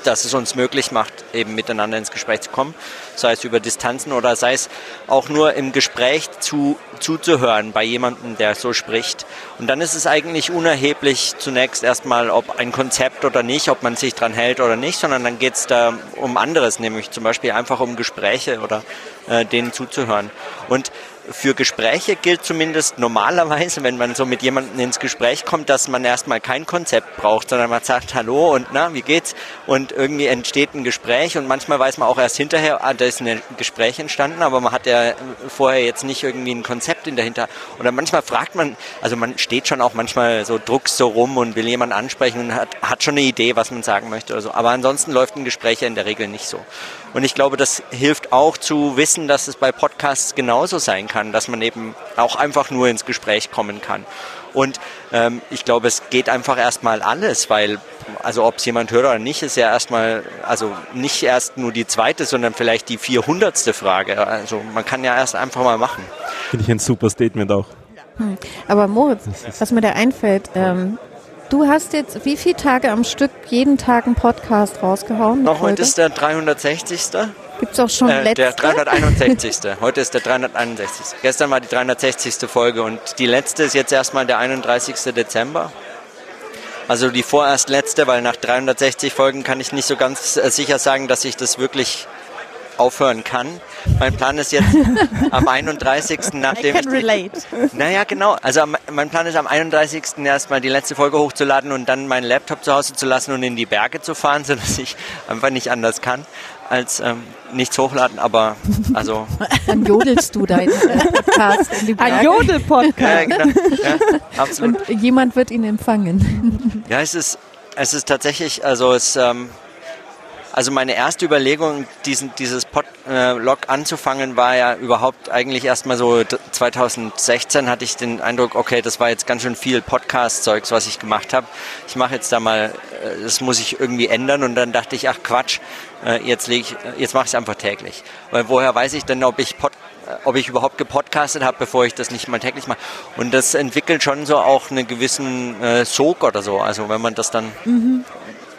S4: dass es uns möglich macht, eben miteinander ins Gespräch zu kommen, sei es über Distanzen oder sei es auch nur im Gespräch zu, zuzuhören bei jemandem, der so spricht. Und dann ist es eigentlich unerheblich zunächst erstmal, ob ein Konzept oder nicht, ob man sich dran hält oder nicht, sondern dann geht es da um anderes, nämlich zum Beispiel einfach um Gespräche oder äh, denen zuzuhören. Und für Gespräche gilt zumindest normalerweise, wenn man so mit jemandem ins Gespräch kommt, dass man erstmal kein Konzept braucht, sondern man sagt Hallo und na, wie geht's? Und irgendwie entsteht ein Gespräch und manchmal weiß man auch erst hinterher, ah, da ist ein Gespräch entstanden, aber man hat ja vorher jetzt nicht irgendwie ein Konzept in dahinter. Oder manchmal fragt man, also man steht schon auch manchmal so drucks so rum und will jemanden ansprechen und hat, hat schon eine Idee, was man sagen möchte oder so. Aber ansonsten läuft ein Gespräch ja in der Regel nicht so. Und ich glaube, das hilft auch zu wissen, dass es bei Podcasts genauso sein kann, dass man eben auch einfach nur ins Gespräch kommen kann. Und ähm, ich glaube, es geht einfach erstmal alles, weil, also ob es jemand hört oder nicht, ist ja erstmal, also nicht erst nur die zweite, sondern vielleicht die vierhundertste Frage. Also man kann ja erst einfach mal machen.
S5: Finde ich ein super Statement auch.
S1: Hm. Aber Moritz, was mir da einfällt, ähm, Du hast jetzt wie viele Tage am Stück jeden Tag einen Podcast rausgehauen?
S4: Noch heute ist der 360.
S1: Gibt es auch schon äh,
S4: Der 361. heute ist der 361. Gestern war die 360. Folge und die letzte ist jetzt erstmal der 31. Dezember. Also die vorerst letzte, weil nach 360 Folgen kann ich nicht so ganz äh, sicher sagen, dass ich das wirklich aufhören kann. Mein Plan ist jetzt am 31. nachdem
S6: I can relate.
S4: naja, genau. Also mein Plan ist am 31. erstmal die letzte Folge hochzuladen und dann meinen Laptop zu Hause zu lassen und in die Berge zu fahren, sodass ich einfach nicht anders kann. als ähm, nichts hochladen, aber also
S1: Dann jodelst du deinen Podcast. in die
S3: Ein
S1: Berge.
S3: Jodel-Podcast.
S4: ja, genau, ja, absolut.
S1: Und jemand wird ihn empfangen.
S4: Ja, es ist, es ist tatsächlich, also es, ähm, also meine erste Überlegung, diesen, dieses Podlog anzufangen, war ja überhaupt eigentlich erstmal so d- 2016 hatte ich den Eindruck, okay, das war jetzt ganz schön viel Podcast-Zeugs, was ich gemacht habe. Ich mache jetzt da mal, äh, das muss ich irgendwie ändern und dann dachte ich, ach Quatsch, äh, jetzt leg ich, äh, jetzt mache ich es einfach täglich. Weil woher weiß ich denn, ob ich Pod, äh, ob ich überhaupt gepodcastet habe, bevor ich das nicht mal täglich mache. Und das entwickelt schon so auch einen gewissen äh, Sog oder so. Also wenn man das dann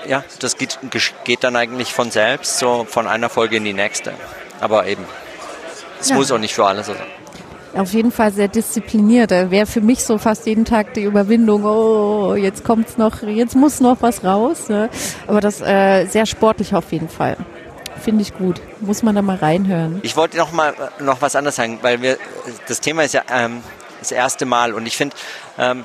S4: ja, das geht, geht dann eigentlich von selbst, so von einer Folge in die nächste. Aber eben, es
S1: Ja.
S4: muss auch nicht für alle so sein.
S1: Auf jeden Fall sehr diszipliniert. Da wäre für mich so fast jeden Tag die Überwindung, oh, jetzt kommt's noch, jetzt muss noch was raus. Ne? Aber das äh, sehr sportlich auf jeden Fall. Finde ich gut. Muss man da mal reinhören.
S4: Ich wollte noch mal äh, noch was anderes sagen, weil wir das Thema ist ja ähm, das erste Mal und ich finde ähm,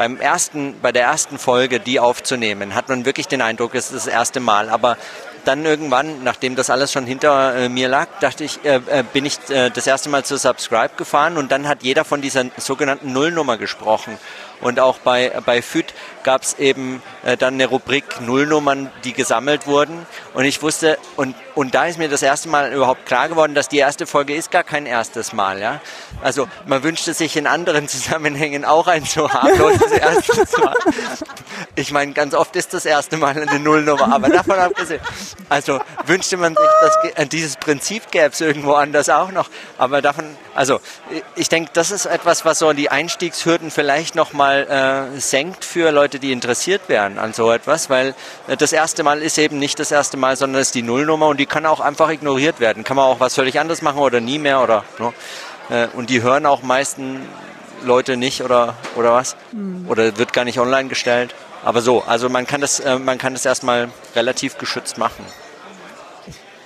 S4: beim ersten, bei der ersten Folge, die aufzunehmen, hat man wirklich den Eindruck, es ist das erste Mal. Aber dann irgendwann, nachdem das alles schon hinter äh, mir lag, dachte ich, äh, äh, bin ich äh, das erste Mal zu Subscribe gefahren und dann hat jeder von dieser sogenannten Nullnummer gesprochen. Und auch bei, bei FÜD gab es eben äh, dann eine Rubrik Nullnummern, die gesammelt wurden. Und ich wusste, und, und da ist mir das erste Mal überhaupt klar geworden, dass die erste Folge ist gar kein erstes Mal. Ja? Also man wünschte sich in anderen Zusammenhängen auch ein so harmloses erstes Mal. Ich meine, ganz oft ist das erste Mal eine Nullnummer, aber davon abgesehen. Also wünschte man sich, dass äh, dieses Prinzip gäbe es irgendwo anders auch noch. Aber davon, also ich denke, das ist etwas, was so die Einstiegshürden vielleicht nochmal äh, senkt für Leute, die interessiert wären an so etwas, weil äh, das erste Mal ist eben nicht das erste Mal, sondern es ist die Nullnummer und die kann auch einfach ignoriert werden. Kann man auch was völlig anderes machen oder nie mehr oder ne? äh, und die hören auch meisten Leute nicht oder oder was oder wird gar nicht online gestellt. Aber so, also man kann das, äh, man kann das erstmal relativ geschützt machen.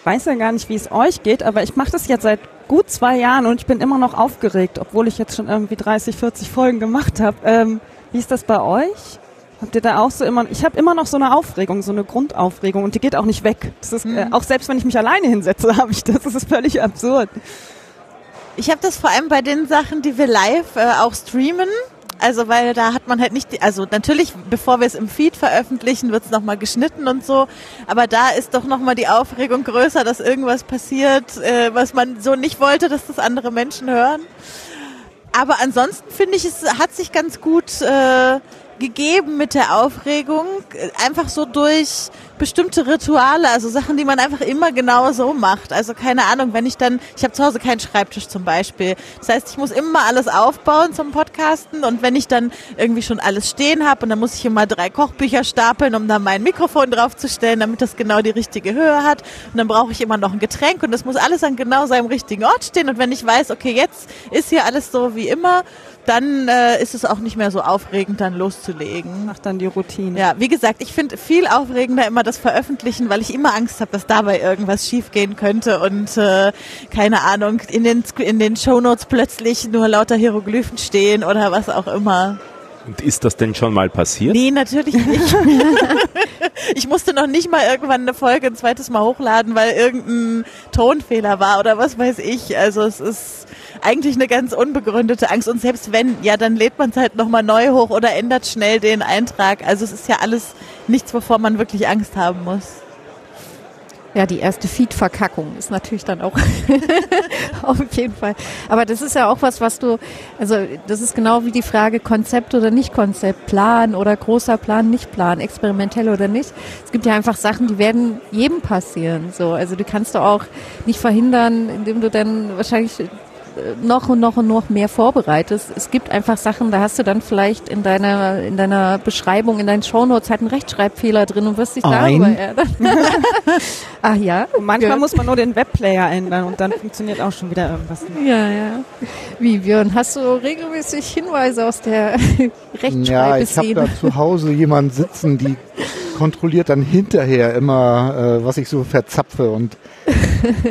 S3: weiß ja gar nicht, wie es euch geht, aber ich mache das jetzt seit gut zwei Jahren und ich bin immer noch aufgeregt, obwohl ich jetzt schon irgendwie 30, 40 Folgen gemacht habe. Ähm, wie ist das bei euch? Habt ihr da auch so immer, ich habe immer noch so eine Aufregung, so eine Grundaufregung und die geht auch nicht weg. Das ist, äh, auch selbst wenn ich mich alleine hinsetze, habe ich das. Das ist völlig absurd.
S6: Ich habe das vor allem bei den Sachen, die wir live äh, auch streamen. Also weil da hat man halt nicht, die, also natürlich, bevor wir es im Feed veröffentlichen, wird es nochmal geschnitten und so. Aber da ist doch nochmal die Aufregung größer, dass irgendwas passiert, äh, was man so nicht wollte, dass das andere Menschen hören. Aber ansonsten finde ich, es hat sich ganz gut äh, gegeben mit der Aufregung. Einfach so durch bestimmte Rituale, also Sachen, die man einfach immer genau so macht. Also keine Ahnung, wenn ich dann, ich habe zu Hause keinen Schreibtisch zum Beispiel. Das heißt, ich muss immer alles aufbauen zum Podcasten und wenn ich dann irgendwie schon alles stehen habe und dann muss ich immer drei Kochbücher stapeln, um da mein Mikrofon draufzustellen, damit das genau die richtige Höhe hat. Und dann brauche ich immer noch ein Getränk und das muss alles an genau seinem richtigen Ort stehen. Und wenn ich weiß, okay, jetzt ist hier alles so wie immer, dann äh, ist es auch nicht mehr so aufregend, dann loszulegen.
S3: Macht dann die Routine.
S6: Ja, wie gesagt, ich finde viel aufregender immer das Veröffentlichen, weil ich immer Angst habe, dass dabei irgendwas schiefgehen könnte und äh, keine Ahnung, in den, in den Shownotes plötzlich nur lauter Hieroglyphen stehen oder was auch immer.
S5: Und ist das denn schon mal passiert?
S6: Nee, natürlich nicht. ich musste noch nicht mal irgendwann eine Folge ein zweites Mal hochladen, weil irgendein Tonfehler war oder was weiß ich. Also es ist eigentlich eine ganz unbegründete Angst. Und selbst wenn, ja, dann lädt man es halt nochmal neu hoch oder ändert schnell den Eintrag. Also es ist ja alles nichts, wovor man wirklich Angst haben muss.
S1: Ja, die erste Feed-Verkackung ist natürlich dann auch auf jeden Fall. Aber das ist ja auch was, was du, also das ist genau wie die Frage Konzept oder nicht Konzept, Plan oder großer Plan, nicht Plan, experimentell oder nicht. Es gibt ja einfach Sachen, die werden jedem passieren. So, also du kannst du auch nicht verhindern, indem du dann wahrscheinlich noch und noch und noch mehr vorbereitest. Es gibt einfach Sachen, da hast du dann vielleicht in deiner in deiner Beschreibung, in deinen Shownotes halt einen Rechtschreibfehler drin und wirst dich
S2: Ein.
S1: darüber ärgern. Ach ja.
S3: Und manchmal
S1: Björn?
S3: muss man nur den Webplayer ändern und dann funktioniert auch schon wieder irgendwas.
S1: Ja, ja. Wie, Björn, hast du regelmäßig Hinweise aus der
S2: Ja, ich habe
S1: Rechtschreibszene?
S2: da zu Hause jemanden sitzen, die kontrolliert dann hinterher immer, äh, was ich so verzapfe und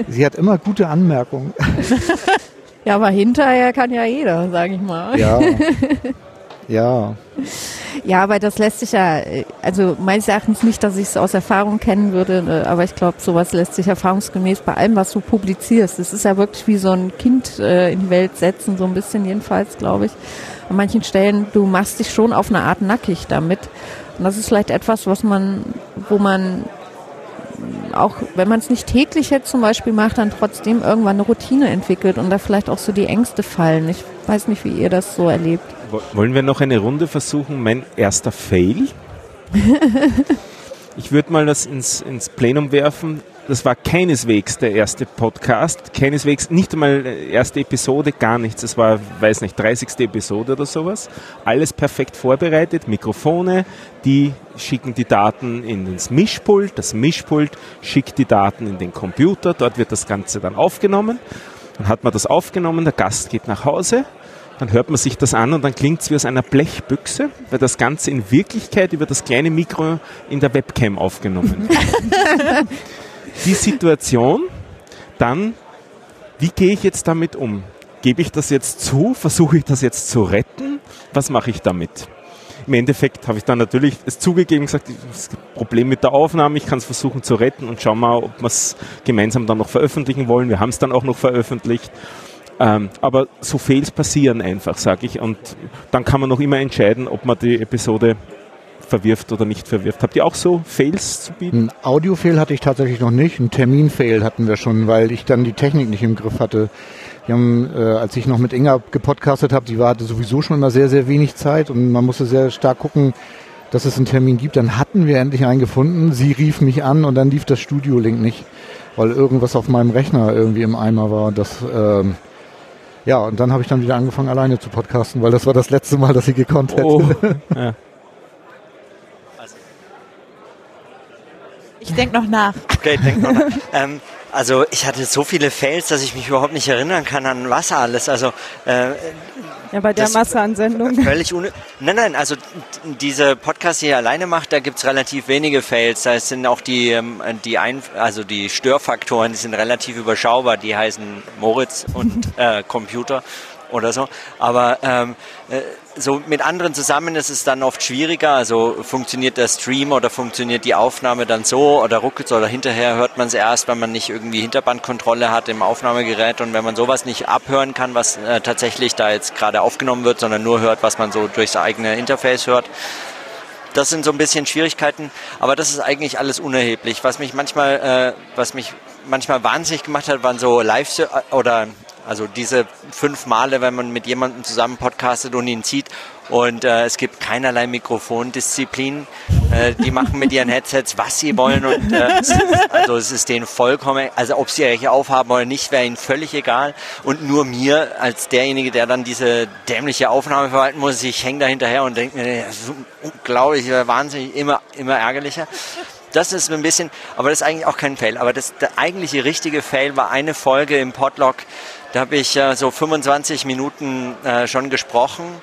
S2: sie hat immer gute Anmerkungen.
S1: ja, aber hinterher kann ja jeder, sage ich mal.
S2: Ja. Ja.
S1: Ja, aber das lässt sich ja, äh, also meines Erachtens nicht, dass ich es aus Erfahrung kennen würde, ne, aber ich glaube, sowas lässt sich erfahrungsgemäß bei allem, was du publizierst. Es ist ja wirklich wie so ein Kind äh, in die Welt setzen, so ein bisschen jedenfalls, glaube ich. An manchen Stellen, du machst dich schon auf eine Art nackig damit. Und das ist vielleicht etwas, was man, wo man auch wenn man es nicht täglich jetzt zum Beispiel macht, dann trotzdem irgendwann eine Routine entwickelt und da vielleicht auch so die Ängste fallen. Ich weiß nicht, wie ihr das so erlebt.
S5: Wollen wir noch eine Runde versuchen? Mein erster Fail. ich würde mal das ins, ins Plenum werfen. Das war keineswegs der erste Podcast, keineswegs nicht einmal erste Episode, gar nichts. Es war, weiß nicht, 30. Episode oder sowas. Alles perfekt vorbereitet, Mikrofone, die schicken die Daten ins Mischpult, das Mischpult schickt die Daten in den Computer, dort wird das Ganze dann aufgenommen. Dann hat man das aufgenommen, der Gast geht nach Hause, dann hört man sich das an und dann klingt es wie aus einer Blechbüchse, weil das Ganze in Wirklichkeit über das kleine Mikro in der Webcam aufgenommen wird. die Situation, dann, wie gehe ich jetzt damit um? Gebe ich das jetzt zu? Versuche ich das jetzt zu retten? Was mache ich damit? Im Endeffekt habe ich dann natürlich es zugegeben, gesagt, das Problem mit der Aufnahme, ich kann es versuchen zu retten und schauen mal, ob wir es gemeinsam dann noch veröffentlichen wollen. Wir haben es dann auch noch veröffentlicht. Ähm, aber so Fails passieren einfach, sage ich. Und dann kann man noch immer entscheiden, ob man die Episode verwirft oder nicht verwirft. Habt ihr auch so Fails zu bieten?
S2: Ein Audio-Fail hatte ich tatsächlich noch nicht. Ein Termin-Fail hatten wir schon, weil ich dann die Technik nicht im Griff hatte. Wir haben, äh, als ich noch mit Inga gepodcastet habe, sie war, hatte sowieso schon immer sehr, sehr wenig Zeit und man musste sehr stark gucken, dass es einen Termin gibt. Dann hatten wir endlich einen gefunden. Sie rief mich an und dann lief das Studio-Link nicht, weil irgendwas auf meinem Rechner irgendwie im Eimer war. Das, ähm, ja, und dann habe ich dann wieder angefangen, alleine zu podcasten, weil das war das letzte Mal, dass ich gekonnt hätte. Oh, ja.
S6: Ich denke noch nach.
S4: Okay, denk noch nach. ähm, also ich hatte so viele Fails, dass ich mich überhaupt nicht erinnern kann an was alles. Also äh,
S3: ja, bei der Masse an Sendungen.
S4: Völlig ohne. Nein, nein, also diese Podcasts, die ihr alleine macht, da gibt es relativ wenige Fails. Da sind auch die, ähm, die Ein also die Störfaktoren, die sind relativ überschaubar. Die heißen Moritz und äh, Computer oder so. Aber ähm, äh, so mit anderen zusammen ist es dann oft schwieriger. Also funktioniert der Stream oder funktioniert die Aufnahme dann so oder ruckelt oder hinterher hört man es erst, wenn man nicht irgendwie Hinterbandkontrolle hat im Aufnahmegerät und wenn man sowas nicht abhören kann, was äh, tatsächlich da jetzt gerade aufgenommen wird, sondern nur hört, was man so durchs eigene Interface hört. Das sind so ein bisschen Schwierigkeiten, aber das ist eigentlich alles unerheblich. Was mich manchmal, äh, was mich manchmal wahnsinnig gemacht hat, waren so Live- oder also diese fünf Male, wenn man mit jemandem zusammen podcastet und ihn zieht und äh, es gibt keinerlei Mikrofondisziplin. Äh, die machen mit ihren Headsets, was sie wollen und äh, also es ist denen vollkommen, also ob sie welche aufhaben oder nicht, wäre ihnen völlig egal. Und nur mir als derjenige, der dann diese dämliche Aufnahme verwalten muss, ich hänge da hinterher und denke mir, das ist unglaublich, wahnsinnig, immer, immer ärgerlicher. Das ist ein bisschen, aber das ist eigentlich auch kein Fail. Aber das, der eigentliche richtige Fail war eine Folge im Podlog, da habe ich äh, so 25 Minuten äh, schon gesprochen.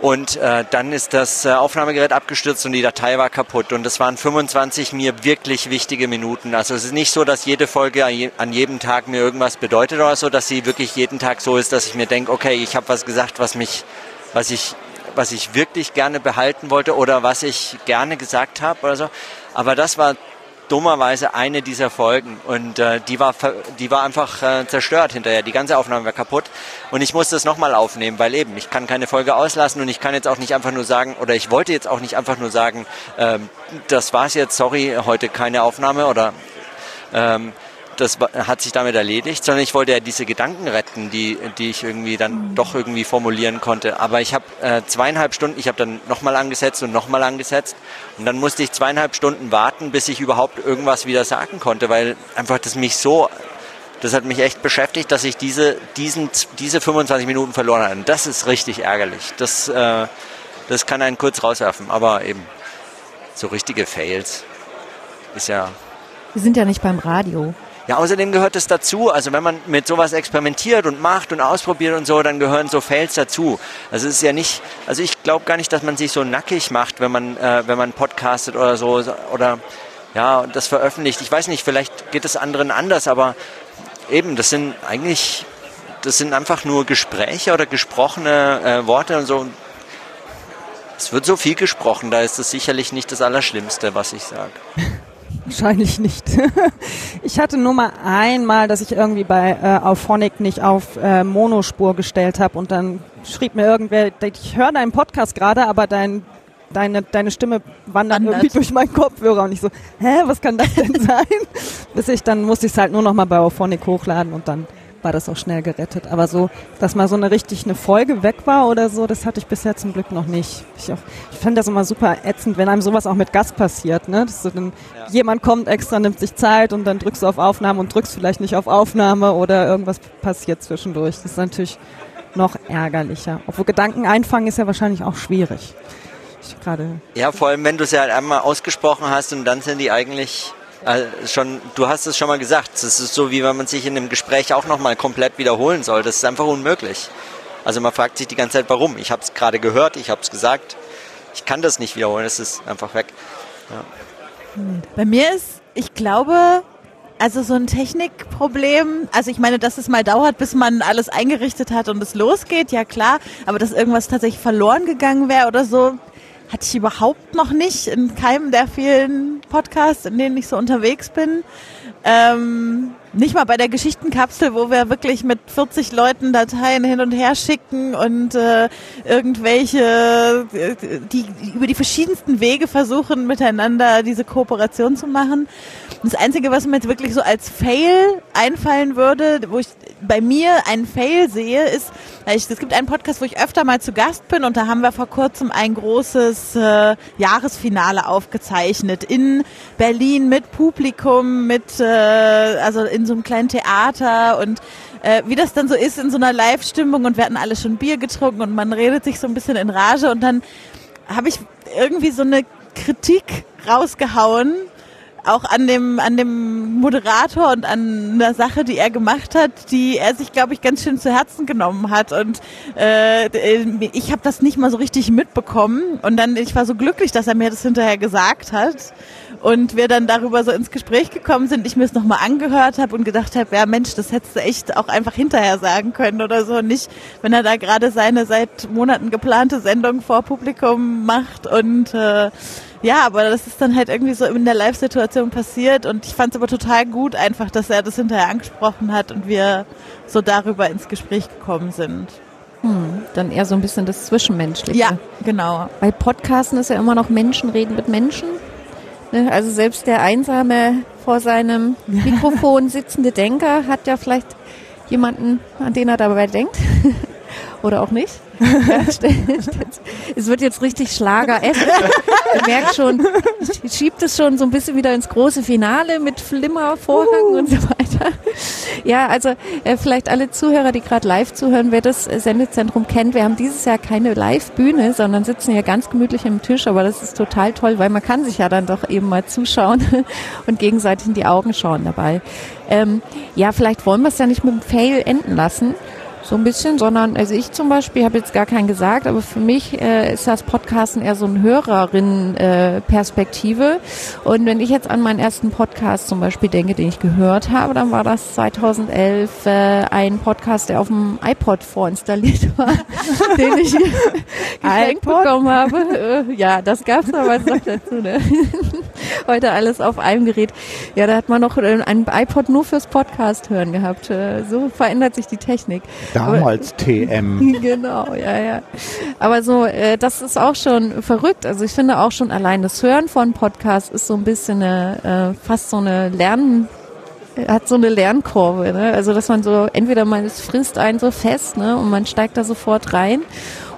S4: Und äh, dann ist das äh, Aufnahmegerät abgestürzt und die Datei war kaputt. Und das waren 25 mir wirklich wichtige Minuten. Also es ist nicht so, dass jede Folge an jedem Tag mir irgendwas bedeutet oder so, dass sie wirklich jeden Tag so ist, dass ich mir denke, okay, ich habe was gesagt, was mich, was ich, was ich wirklich gerne behalten wollte oder was ich gerne gesagt habe oder so. Aber das war dummerweise eine dieser Folgen und äh, die war die war einfach äh, zerstört hinterher. Die ganze Aufnahme war kaputt und ich musste es nochmal aufnehmen, weil eben ich kann keine Folge auslassen und ich kann jetzt auch nicht einfach nur sagen oder ich wollte jetzt auch nicht einfach nur sagen, ähm, das war's jetzt, sorry, heute keine Aufnahme oder ähm, das hat sich damit erledigt, sondern ich wollte ja diese Gedanken retten, die, die ich irgendwie dann mhm. doch irgendwie formulieren konnte. Aber ich habe äh, zweieinhalb Stunden, ich habe dann nochmal angesetzt und nochmal angesetzt und dann musste ich zweieinhalb Stunden warten, bis ich überhaupt irgendwas wieder sagen konnte, weil einfach das mich so, das hat mich echt beschäftigt, dass ich diese, diesen, diese 25 Minuten verloren habe. Und das ist richtig ärgerlich. Das, äh, das kann einen kurz rauswerfen, aber eben so richtige Fails ist ja
S1: wir sind ja nicht beim Radio.
S4: Ja, außerdem gehört es dazu. Also wenn man mit sowas experimentiert und macht und ausprobiert und so, dann gehören so Fails dazu. Also es ist ja nicht, also ich glaube gar nicht, dass man sich so nackig macht, wenn man, äh, wenn man podcastet oder so oder ja, das veröffentlicht. Ich weiß nicht, vielleicht geht es anderen anders, aber eben, das sind eigentlich, das sind einfach nur Gespräche oder gesprochene äh, Worte und so. Es wird so viel gesprochen, da ist es sicherlich nicht das Allerschlimmste, was ich sage.
S3: Wahrscheinlich nicht. ich hatte nur mal einmal, dass ich irgendwie bei äh, Auphonic nicht auf äh, Monospur gestellt habe und dann schrieb mir irgendwer, ich höre deinen Podcast gerade, aber dein deine, deine Stimme wandert, wandert irgendwie durch meinen Kopfhörer und ich so, hä, was kann das denn sein? Bis ich dann musste ich es halt nur noch mal bei Auphonic hochladen und dann war das auch schnell gerettet. Aber so, dass mal so eine richtig eine Folge weg war oder so, das hatte ich bisher zum Glück noch nicht. Ich, auch, ich fand das immer super ätzend, wenn einem sowas auch mit Gast passiert, ne? Dass so dann ja. jemand kommt extra, nimmt sich Zeit und dann drückst du auf Aufnahme und drückst vielleicht nicht auf Aufnahme oder irgendwas passiert zwischendurch. Das ist natürlich noch ärgerlicher. Obwohl Gedanken einfangen ist ja wahrscheinlich auch schwierig.
S4: Ich gerade. Ja, vor allem wenn du es ja einmal ausgesprochen hast und dann sind die eigentlich also schon, du hast es schon mal gesagt, es ist so, wie wenn man sich in einem Gespräch auch nochmal komplett wiederholen soll. Das ist einfach unmöglich. Also man fragt sich die ganze Zeit, warum. Ich habe es gerade gehört, ich habe es gesagt. Ich kann das nicht wiederholen, es ist einfach weg. Ja.
S6: Bei mir ist, ich glaube, also so ein Technikproblem, also ich meine, dass es mal dauert, bis man alles eingerichtet hat und es losgeht, ja klar, aber dass irgendwas tatsächlich verloren gegangen wäre oder so, hatte ich überhaupt noch nicht in keinem der vielen Podcasts, in denen ich so unterwegs bin. Ähm, nicht mal bei der Geschichtenkapsel, wo wir wirklich mit 40 Leuten Dateien hin und her schicken und äh, irgendwelche, äh, die über die verschiedensten Wege versuchen, miteinander diese Kooperation zu machen. Das Einzige, was mir jetzt wirklich so als Fail einfallen würde, wo ich bei mir einen Fail sehe, ist, ich, es gibt einen Podcast, wo ich öfter mal zu Gast bin und da haben wir vor kurzem ein großes äh, Jahresfinale aufgezeichnet in Berlin mit Publikum, mit äh, also in so einem kleinen Theater und äh, wie das dann so ist in so einer Live-Stimmung und wir hatten alle schon Bier getrunken und man redet sich so ein bisschen in Rage und dann habe ich irgendwie so eine Kritik rausgehauen auch an dem, an dem Moderator und an der Sache, die er gemacht hat, die er sich, glaube ich, ganz schön zu Herzen genommen hat. Und äh, ich habe das nicht mal so richtig mitbekommen. Und dann, ich war so glücklich, dass er mir das hinterher gesagt hat. Und wir dann darüber so ins Gespräch gekommen sind, ich mir es nochmal angehört habe und gedacht habe, ja Mensch, das hättest du echt auch einfach hinterher sagen können oder so. Nicht, wenn er da gerade seine seit Monaten geplante Sendung vor Publikum macht und äh, ja, aber das ist dann halt irgendwie so in der Live-Situation passiert und ich fand es aber total gut einfach, dass er das hinterher angesprochen hat und wir so darüber ins Gespräch gekommen sind.
S1: Hm, dann eher so ein bisschen das Zwischenmenschliche.
S6: Ja, genau.
S1: Bei Podcasten ist ja immer noch Menschen reden mit Menschen. Ne, also selbst der einsame vor seinem Mikrofon sitzende Denker hat ja vielleicht jemanden, an den er dabei denkt. Oder auch nicht. es wird jetzt richtig Schlager. Ich merke schon, schiebt es schon so ein bisschen wieder ins große Finale mit Flimmervorhang uh. und so weiter. Ja, also äh, vielleicht alle Zuhörer, die gerade live zuhören, wer das Sendezentrum kennt, wir haben dieses Jahr keine Live-Bühne, sondern sitzen hier ganz gemütlich am Tisch, aber das ist total toll, weil man kann sich ja dann doch eben mal zuschauen und gegenseitig in die Augen schauen dabei. Ähm, ja, vielleicht wollen wir es ja nicht mit dem Fail enden lassen, so ein bisschen, sondern also ich zum Beispiel habe jetzt gar keinen gesagt, aber für mich äh, ist das Podcasten eher so eine Hörerin-Perspektive. Äh, und wenn ich jetzt an meinen ersten Podcast zum Beispiel denke, den ich gehört habe, dann war das 2011 äh, ein Podcast, der auf dem iPod vorinstalliert war, den ich geschenkt bekommen habe. Äh, ja, das gab es aber noch dazu. Ne? Heute alles auf einem Gerät. Ja, da hat man noch äh, ein iPod nur fürs Podcast hören gehabt. Äh, so verändert sich die Technik.
S2: Damals TM.
S1: Genau, ja, ja. Aber so, äh, das ist auch schon verrückt. Also ich finde auch schon allein das Hören von Podcasts ist so ein bisschen eine, äh, fast so eine Lernen hat so eine Lernkurve, ne? Also dass man so entweder man frisst einen so fest, ne, und man steigt da sofort rein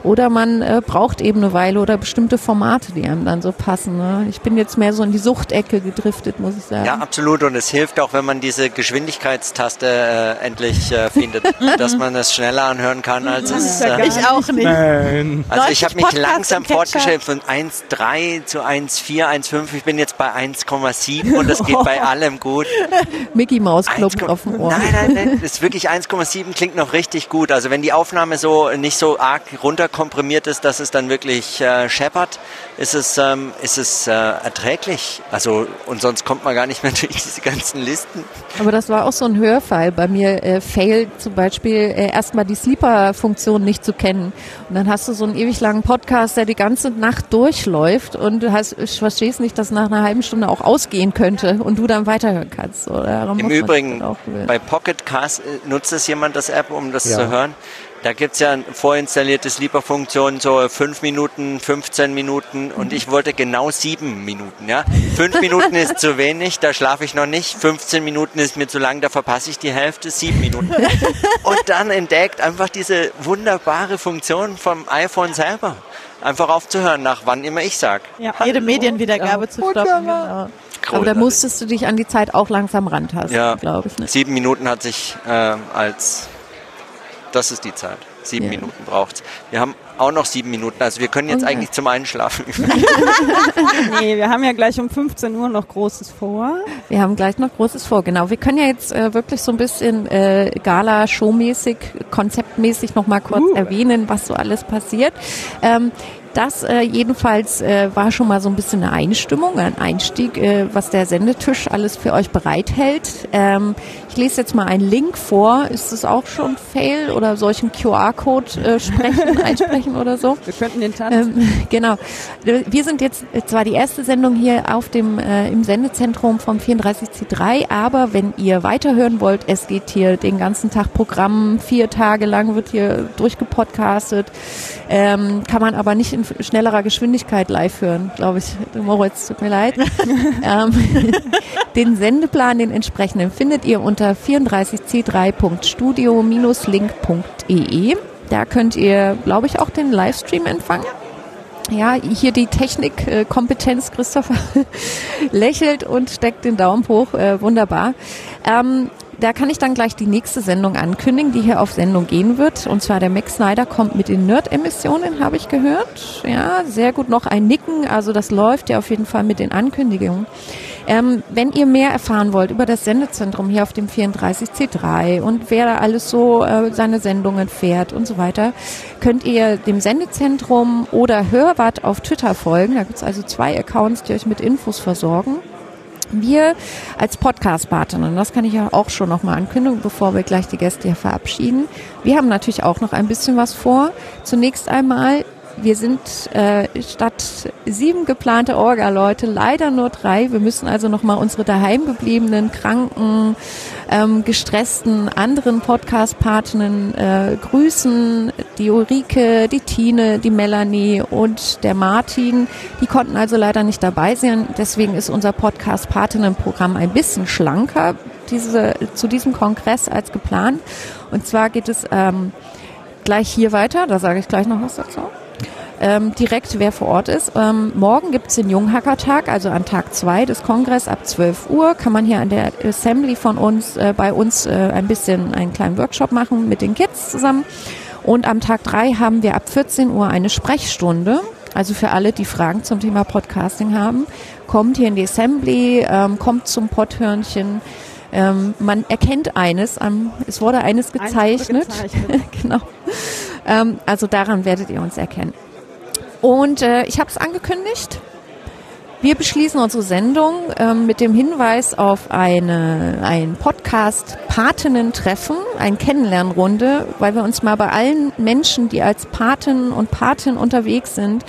S1: oder man äh, braucht eben eine Weile oder bestimmte Formate, die einem dann so passen. Ne? Ich bin jetzt mehr so in die Suchtecke gedriftet, muss ich sagen.
S4: Ja, absolut. Und es hilft auch, wenn man diese Geschwindigkeitstaste äh, endlich äh, findet, dass man es schneller anhören kann, als es.
S6: Äh, ich auch nicht. Nein.
S4: Also ich habe mich langsam fortgeschrieben von 1,3 zu 1,4, 1,5. Ich bin jetzt bei 1,7 und das geht bei allem gut.
S1: Mickey Maus klopft auf dem Ohr.
S4: Nein, nein, nein. Das ist wirklich 1,7 klingt noch richtig gut. Also wenn die Aufnahme so nicht so arg runterkommt, komprimiert ist, dass es dann wirklich äh, scheppert, ist es, ähm, ist es äh, erträglich. Also und sonst kommt man gar nicht mehr durch diese ganzen Listen.
S1: Aber das war auch so ein Hörfall. Bei mir äh, fail zum Beispiel äh, erstmal die Sleeper-Funktion nicht zu kennen. Und dann hast du so einen ewig langen Podcast, der die ganze Nacht durchläuft und du hast, ich verstehst nicht, dass nach einer halben Stunde auch ausgehen könnte und du dann weiterhören kannst. Oder?
S4: Im Übrigen, bei Pocket Cast äh, nutzt es jemand das App, um das ja. zu hören? Da gibt es ja vorinstallierte Sleeper-Funktionen, so 5 Minuten, 15 Minuten und ich wollte genau 7 Minuten. Ja? 5 Minuten ist zu wenig, da schlafe ich noch nicht. 15 Minuten ist mir zu lang, da verpasse ich die Hälfte, 7 Minuten. Und dann entdeckt einfach diese wunderbare Funktion vom iPhone selber. Einfach aufzuhören, nach wann immer ich sage.
S6: Ja, jede Medienwiedergabe ja. zu stoppen. Genau.
S1: Aber da musstest du dich an die Zeit auch langsam rantasten, ja. glaube ich.
S4: Ne? Sieben Minuten hat sich äh, als das ist die Zeit. Sieben ja. Minuten braucht es. Wir haben auch noch sieben Minuten, also wir können jetzt okay. eigentlich zum Einschlafen
S3: Nee, wir haben ja gleich um 15 Uhr noch Großes vor.
S1: Wir haben gleich noch Großes vor, genau. Wir können ja jetzt äh, wirklich so ein bisschen äh, Gala-Showmäßig, konzeptmäßig nochmal kurz uh. erwähnen, was so alles passiert. Ähm, das äh, jedenfalls äh, war schon mal so ein bisschen eine Einstimmung, ein Einstieg, äh, was der Sendetisch alles für euch bereithält. Ähm, ich lese jetzt mal einen Link vor. Ist das auch schon Fail oder solchen QR-Code äh, sprechen, einsprechen oder so?
S3: Wir könnten den Tanz.
S1: Ähm, genau. Wir sind jetzt zwar die erste Sendung hier auf dem äh, im Sendezentrum vom 34C3, aber wenn ihr weiterhören wollt, es geht hier den ganzen Tag Programm, vier Tage lang wird hier durchgepodcastet, ähm, kann man aber nicht in schnellerer Geschwindigkeit live hören, glaube ich. Moritz, tut mir leid. ähm, den Sendeplan, den entsprechenden, findet ihr unter 34c3.studio-link.de. Da könnt ihr, glaube ich, auch den Livestream empfangen. Ja, hier die Technikkompetenz. Christopher lächelt und steckt den Daumen hoch. Äh, wunderbar. Ähm, da kann ich dann gleich die nächste Sendung ankündigen, die hier auf Sendung gehen wird. Und zwar der Max Snyder kommt mit den Nerd-Emissionen, habe ich gehört. Ja, sehr gut noch ein Nicken. Also das läuft ja auf jeden Fall mit den Ankündigungen. Ähm, wenn ihr mehr erfahren wollt über das Sendezentrum hier auf dem 34C3 und wer da alles so äh, seine Sendungen fährt und so weiter, könnt ihr dem Sendezentrum oder Hörwart auf Twitter folgen. Da gibt es also zwei Accounts, die euch mit Infos versorgen. Wir als Podcast-Partner, das kann ich ja auch schon nochmal ankündigen, bevor wir gleich die Gäste hier verabschieden. Wir haben natürlich auch noch ein bisschen was vor. Zunächst einmal wir sind äh, statt sieben geplante Orga-Leute leider nur drei. Wir müssen also nochmal unsere daheim gebliebenen, kranken, ähm, gestressten anderen Podcast-Partnern äh, grüßen. Die Ulrike, die Tine, die Melanie und der Martin. Die konnten also leider nicht dabei sein. Deswegen ist unser Podcast-Partinnen-Programm ein bisschen schlanker diese, zu diesem Kongress als geplant. Und zwar geht es ähm, gleich hier weiter. Da sage ich gleich noch was dazu ähm, direkt, wer vor Ort ist. Ähm, morgen gibt es den Junghackertag, also an Tag 2 des Kongress ab 12 Uhr. Kann man hier an der Assembly von uns, äh, bei uns äh, ein bisschen einen kleinen Workshop machen mit den Kids zusammen. Und am Tag 3 haben wir ab 14 Uhr eine Sprechstunde. Also für alle, die Fragen zum Thema Podcasting haben, kommt hier in die Assembly, ähm, kommt zum Potthörnchen. Ähm, man erkennt eines, ähm, es wurde eines gezeichnet. Eines gezeichnet. genau. Ähm, also daran werdet ihr uns erkennen. Und äh, ich habe es angekündigt. Wir beschließen unsere Sendung ähm, mit dem Hinweis auf eine, ein Podcast Patinnen-Treffen, ein Kennenlernrunde, weil wir uns mal bei allen Menschen, die als Paten und Patin unterwegs sind,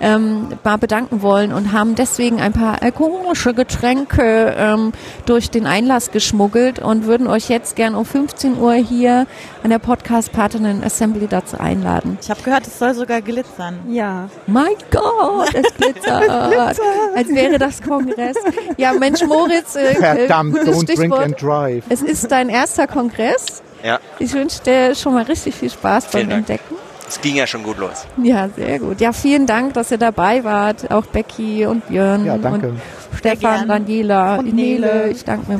S1: ähm, mal bedanken wollen und haben deswegen ein paar alkoholische Getränke ähm, durch den Einlass geschmuggelt und würden euch jetzt gern um 15 Uhr hier an der Podcast Partinnen Assembly dazu einladen.
S6: Ich habe gehört, es soll sogar glitzern.
S1: Ja. Mein Gott, es glitzert. es glitzert. Als wäre das Kongress. Ja, Mensch, Moritz.
S2: Äh, Verdammt, don't Stichwort, drink and drive.
S1: Es ist dein erster Kongress.
S4: Ja.
S1: Ich wünsche dir schon mal richtig viel Spaß beim Entdecken.
S4: Es ging ja schon gut los.
S1: Ja, sehr gut. Ja, vielen Dank, dass ihr dabei wart. Auch Becky und Björn
S2: ja, danke.
S1: und Stefan, Daniela, und Nele. Ich danke mir.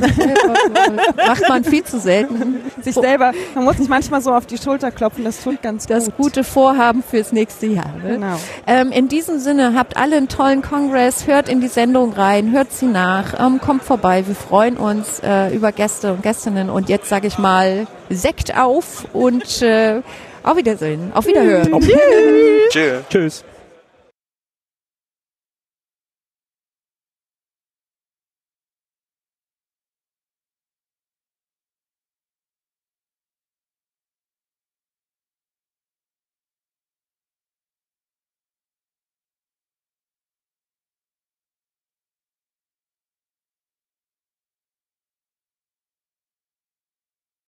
S1: Macht man viel zu selten.
S3: Sich selber, man muss sich manchmal so auf die Schulter klopfen, das tut ganz
S1: das
S3: gut.
S1: Das gute Vorhaben fürs nächste Jahr.
S3: Ne? Genau.
S1: Ähm, in diesem Sinne, habt alle einen tollen Kongress, hört in die Sendung rein, hört sie nach, ähm, kommt vorbei. Wir freuen uns äh, über Gäste und Gästinnen. Und jetzt sage ich mal, Sekt auf und äh, Auf Wiedersehen. Auf Wiederhören.
S4: Tschüss.
S5: Tschüss.